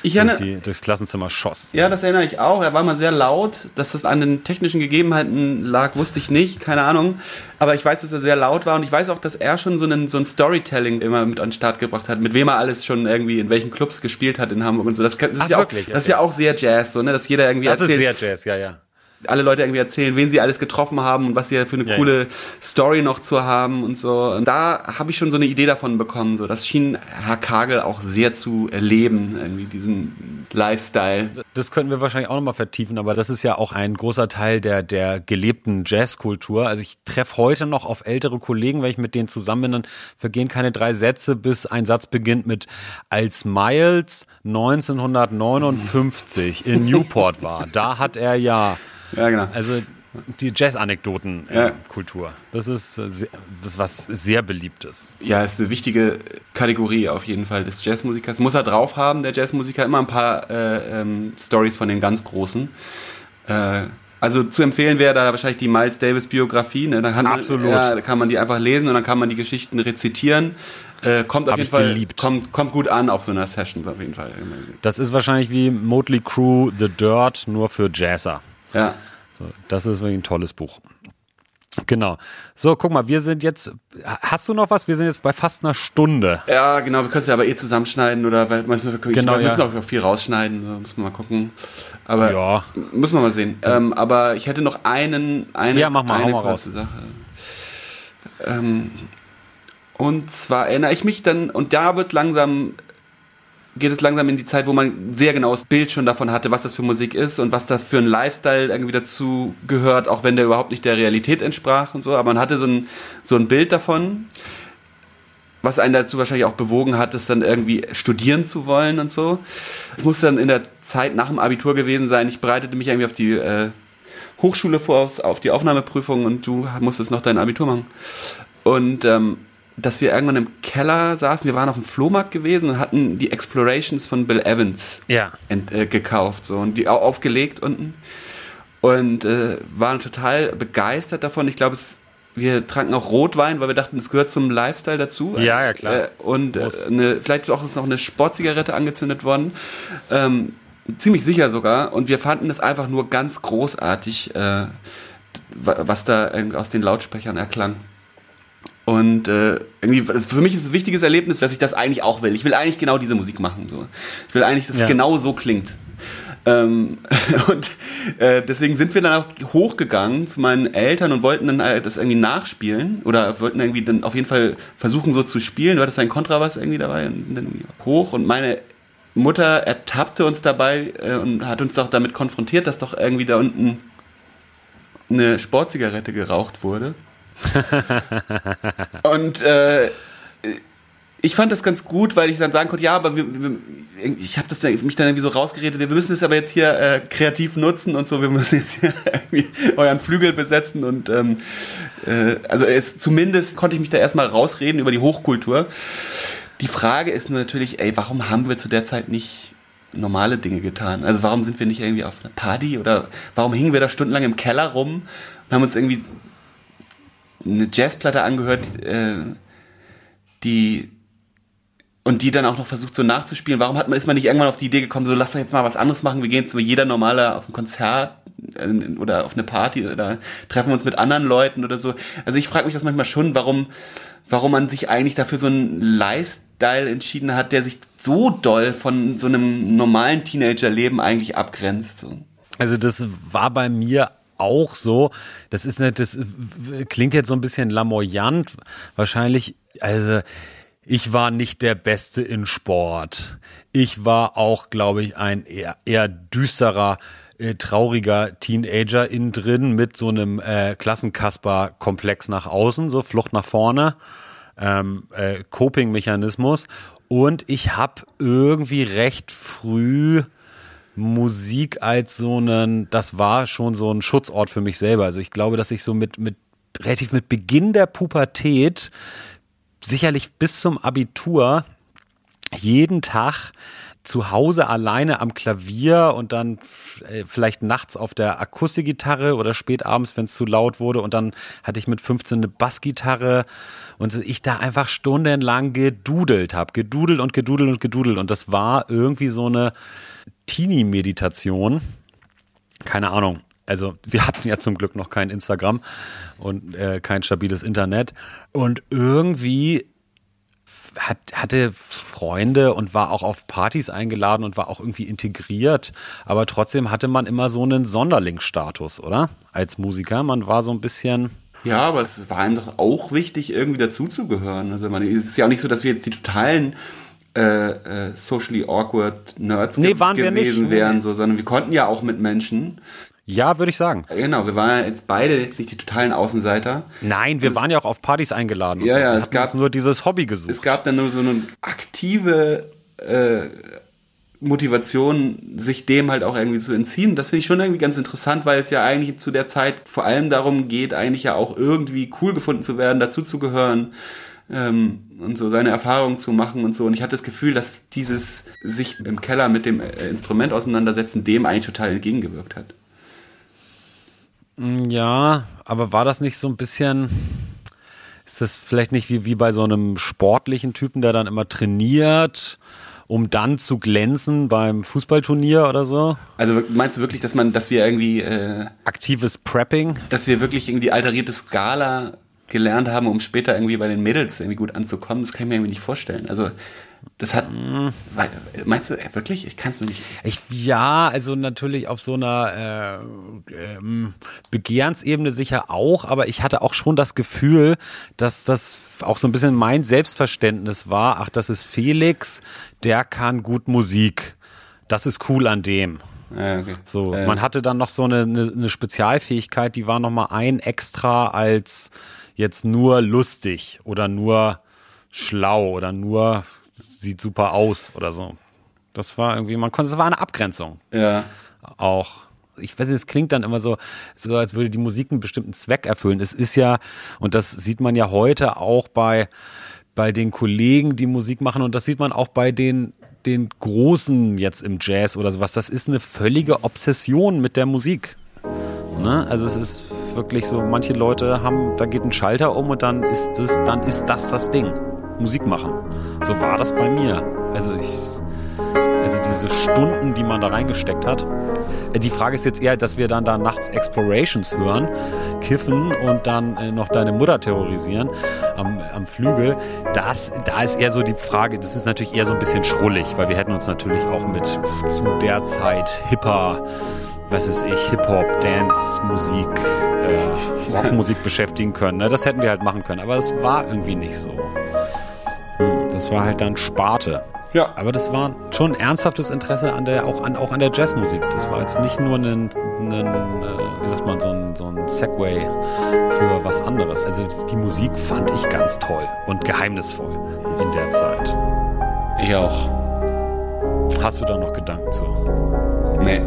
Ich durch erinnere, die, durchs Klassenzimmer schoss. ja, das erinnere ich auch. Er war mal sehr laut. Dass das an den technischen Gegebenheiten lag, wusste ich nicht. Keine Ahnung. Aber ich weiß, dass er sehr laut war. Und ich weiß auch, dass er schon so, einen, so ein Storytelling immer mit an den Start gebracht hat. Mit wem er alles schon irgendwie in welchen Clubs gespielt hat in Hamburg und so. Das, das, Ach, ist, ja auch, wirklich? das ist ja auch sehr Jazz, so, ne? dass jeder irgendwie Das ist erzählt. sehr Jazz, ja, ja. Alle Leute irgendwie erzählen, wen sie alles getroffen haben und was sie für eine Ja, coole Story noch zu haben und so. Und da habe ich schon so eine Idee davon bekommen. So, das schien Herr Kagel auch sehr zu erleben, irgendwie diesen Lifestyle. Das könnten wir wahrscheinlich auch nochmal vertiefen, aber das ist ja auch ein großer Teil der, der gelebten Jazzkultur. Also ich treffe heute noch auf ältere Kollegen, wenn ich mit denen zusammen bin, dann vergehen keine drei Sätze, bis ein Satz beginnt mit als Miles 1959 in Newport war. Da hat er ja Ja, genau. Also Die Jazz-Anekdoten-Kultur. Ja. Das, ist, äh, das ist was sehr Beliebtes. Ja, ist eine wichtige Kategorie auf jeden Fall des Jazzmusikers. Muss er drauf haben, der Jazzmusiker, immer ein paar äh, ähm, Stories von den ganz Großen. Äh, also zu empfehlen wäre da wahrscheinlich die Miles Davis Biografie. Ne? Da kann Absolut. Man, ja, da kann man die einfach lesen und dann kann man die Geschichten rezitieren. Äh, kommt auf Hab jeden Fall geliebt. kommt, kommt gut an auf so einer Session auf jeden Fall. Das ist wahrscheinlich wie Motley Crue The Dirt nur für Jazzer. Ja. So, das ist wirklich ein tolles Buch. Genau. So, guck mal, wir sind jetzt. Hast du noch was? Wir sind jetzt bei fast einer Stunde. Ja, genau. Wir können es ja aber eh zusammenschneiden oder weil manchmal wir, genau, wir ja. müssen auch viel rausschneiden. So, müssen wir mal gucken. Aber ja. müssen wir mal sehen. Ähm, aber ich hätte noch einen, eine, ja, mach mal, eine hau mal kurze Sache. Ähm, und zwar erinnere ich mich dann, und da wird langsam geht es langsam in die Zeit, wo man sehr genaues Bild schon davon hatte, was das für Musik ist und was da für ein Lifestyle irgendwie dazu gehört, auch wenn der überhaupt nicht der Realität entsprach und so. Aber man hatte so ein, so ein Bild davon, was einen dazu wahrscheinlich auch bewogen hat, es dann irgendwie studieren zu wollen und so. Es musste dann in der Zeit nach dem Abitur gewesen sein. Ich bereitete mich irgendwie auf die äh, Hochschule vor, auf die Aufnahmeprüfung und du musstest noch dein Abitur machen. Und ähm, dass wir irgendwann im Keller saßen. Wir waren auf dem Flohmarkt gewesen und hatten die Explorations von Bill Evans ja. ent, äh, gekauft so und die auch aufgelegt unten und äh, waren total begeistert davon. Ich glaube, wir tranken auch Rotwein, weil wir dachten, es gehört zum Lifestyle dazu. Ja, ja, klar. Äh, und äh, eine, vielleicht auch ist noch eine Sportzigarette angezündet worden. Ähm, ziemlich sicher sogar. Und wir fanden es einfach nur ganz großartig, äh, was da aus den Lautsprechern erklang. Und äh, irgendwie, für mich ist es ein wichtiges Erlebnis, dass ich das eigentlich auch will. Ich will eigentlich genau diese Musik machen. So. Ich will eigentlich, dass ja. es genau so klingt. Ähm, *laughs* und äh, deswegen sind wir dann auch hochgegangen zu meinen Eltern und wollten dann äh, das irgendwie nachspielen oder wollten irgendwie dann auf jeden Fall versuchen so zu spielen. Du hattest einen Kontrabass irgendwie dabei und dann hoch und meine Mutter ertappte uns dabei äh, und hat uns doch damit konfrontiert, dass doch irgendwie da unten eine Sportzigarette geraucht wurde. *laughs* und äh, ich fand das ganz gut, weil ich dann sagen konnte, ja, aber wir, wir, ich habe das mich dann irgendwie so rausgeredet, wir müssen das aber jetzt hier äh, kreativ nutzen und so, wir müssen jetzt hier *laughs* irgendwie euren Flügel besetzen und ähm, äh, also es, zumindest konnte ich mich da erstmal rausreden über die Hochkultur. Die Frage ist nur natürlich, ey, warum haben wir zu der Zeit nicht normale Dinge getan? Also warum sind wir nicht irgendwie auf einer Party oder warum hingen wir da stundenlang im Keller rum und haben uns irgendwie eine Jazzplatte angehört, äh, die und die dann auch noch versucht so nachzuspielen. Warum hat man, ist man nicht irgendwann auf die Idee gekommen, so lass doch jetzt mal was anderes machen, wir gehen jetzt jeder Normale auf ein Konzert äh, oder auf eine Party oder treffen uns mit anderen Leuten oder so. Also ich frage mich das manchmal schon, warum, warum man sich eigentlich dafür so einen Lifestyle entschieden hat, der sich so doll von so einem normalen Teenagerleben eigentlich abgrenzt. So. Also das war bei mir auch so. Das ist nicht, das klingt jetzt so ein bisschen lamoyant. Wahrscheinlich, also ich war nicht der Beste in Sport. Ich war auch, glaube ich, ein eher, eher düsterer, äh, trauriger Teenager innen drin mit so einem äh, Klassenkasper-Komplex nach außen, so Flucht nach vorne, ähm, äh, Coping-Mechanismus. Und ich habe irgendwie recht früh Musik als so einen, das war schon so ein Schutzort für mich selber. Also ich glaube, dass ich so mit, mit relativ mit Beginn der Pubertät, sicherlich bis zum Abitur, jeden Tag zu Hause alleine am Klavier und dann äh, vielleicht nachts auf der Akustikgitarre oder spät abends, wenn es zu laut wurde. Und dann hatte ich mit 15 eine Bassgitarre und ich da einfach stundenlang gedudelt habe. Gedudelt und gedudelt und gedudelt. Und das war irgendwie so eine Teenie-Meditation. Keine Ahnung. Also wir hatten ja zum Glück noch kein Instagram und äh, kein stabiles Internet. Und irgendwie hat, hatte Freunde und war auch auf Partys eingeladen und war auch irgendwie integriert. Aber trotzdem hatte man immer so einen Sonderlingsstatus, oder? Als Musiker. Man war so ein bisschen. Ja, aber es war einem doch auch wichtig, irgendwie dazuzugehören. Also man, es ist ja auch nicht so, dass wir jetzt die totalen äh, äh, socially awkward Nerds nee, waren gewesen nicht. wären, so, sondern wir konnten ja auch mit Menschen. Ja, würde ich sagen. Genau, wir waren ja jetzt beide jetzt nicht die totalen Außenseiter. Nein, wir Es- waren ja auch auf Partys eingeladen. und Ja, so. ja, es gab- nur dieses Hobby gesucht. Es gab dann nur so eine aktive äh, Motivation, sich dem halt auch irgendwie zu entziehen. Das finde ich schon irgendwie ganz interessant, weil es ja eigentlich zu der Zeit vor allem darum geht, eigentlich ja auch irgendwie cool gefunden zu werden, dazuzugehören ähm, und so seine Erfahrungen zu machen und so. Und ich hatte das Gefühl, dass dieses sich im Keller mit dem äh, Instrument auseinandersetzen dem eigentlich total entgegengewirkt hat. Mm, ja, aber war das nicht so ein bisschen, ist das vielleicht nicht wie, wie bei so einem sportlichen Typen, der dann immer trainiert um dann zu glänzen beim Fußballturnier oder so? Also meinst du wirklich, dass man, dass wir irgendwie äh, aktives Prepping, dass wir wirklich irgendwie alterierte Skala gelernt haben, um später irgendwie bei den Mädels irgendwie gut anzukommen? Das kann ich mir irgendwie nicht vorstellen. Also das hat, meinst du äh, wirklich? Ich kann es mir nicht. Ich, ja, also natürlich auf so einer äh, ähm, Begehrensebene sicher auch, aber ich hatte auch schon das Gefühl, dass das auch so ein bisschen mein Selbstverständnis war. Ach, das ist Felix, der kann gut Musik. Das ist cool an dem. Ja, okay. So, äh. man hatte dann noch so eine, eine, eine Spezialfähigkeit, die war noch mal ein extra als jetzt nur lustig oder nur schlau oder nur sieht super aus oder so. Das war irgendwie, man konnte, es war eine Abgrenzung. Ja. Auch. Ich weiß nicht, es klingt dann immer so, so, als würde die Musik einen bestimmten Zweck erfüllen. Es ist ja, und das sieht man ja heute auch bei, bei den Kollegen, die Musik machen, und das sieht man auch bei den, den Großen jetzt im Jazz oder sowas. Das ist eine völlige Obsession mit der Musik. Ne? Also es ist wirklich so, manche Leute haben, da geht ein Schalter um und dann ist das, dann ist das das Ding. Musik machen. So war das bei mir. Also ich, also diese Stunden, die man da reingesteckt hat. Äh, die Frage ist jetzt eher, dass wir dann da nachts Explorations hören, kiffen und dann äh, noch deine Mutter terrorisieren am, am Flügel. Das, da ist eher so die Frage, das ist natürlich eher so ein bisschen schrullig, weil wir hätten uns natürlich auch mit zu der Zeit hipper was ist ich, Hip-Hop, Dance, Musik, äh, Rockmusik beschäftigen können. Ne? Das hätten wir halt machen können, aber es war irgendwie nicht so. Das war halt dann Sparte. Ja. Aber das war schon ein ernsthaftes Interesse an der, auch an, auch an der Jazzmusik. Das war jetzt nicht nur ein, ein äh, wie sagt man, so ein, so ein Segway für was anderes. Also die Musik fand ich ganz toll und geheimnisvoll in der Zeit. Ich auch. Hast du da noch Gedanken zu? Nee.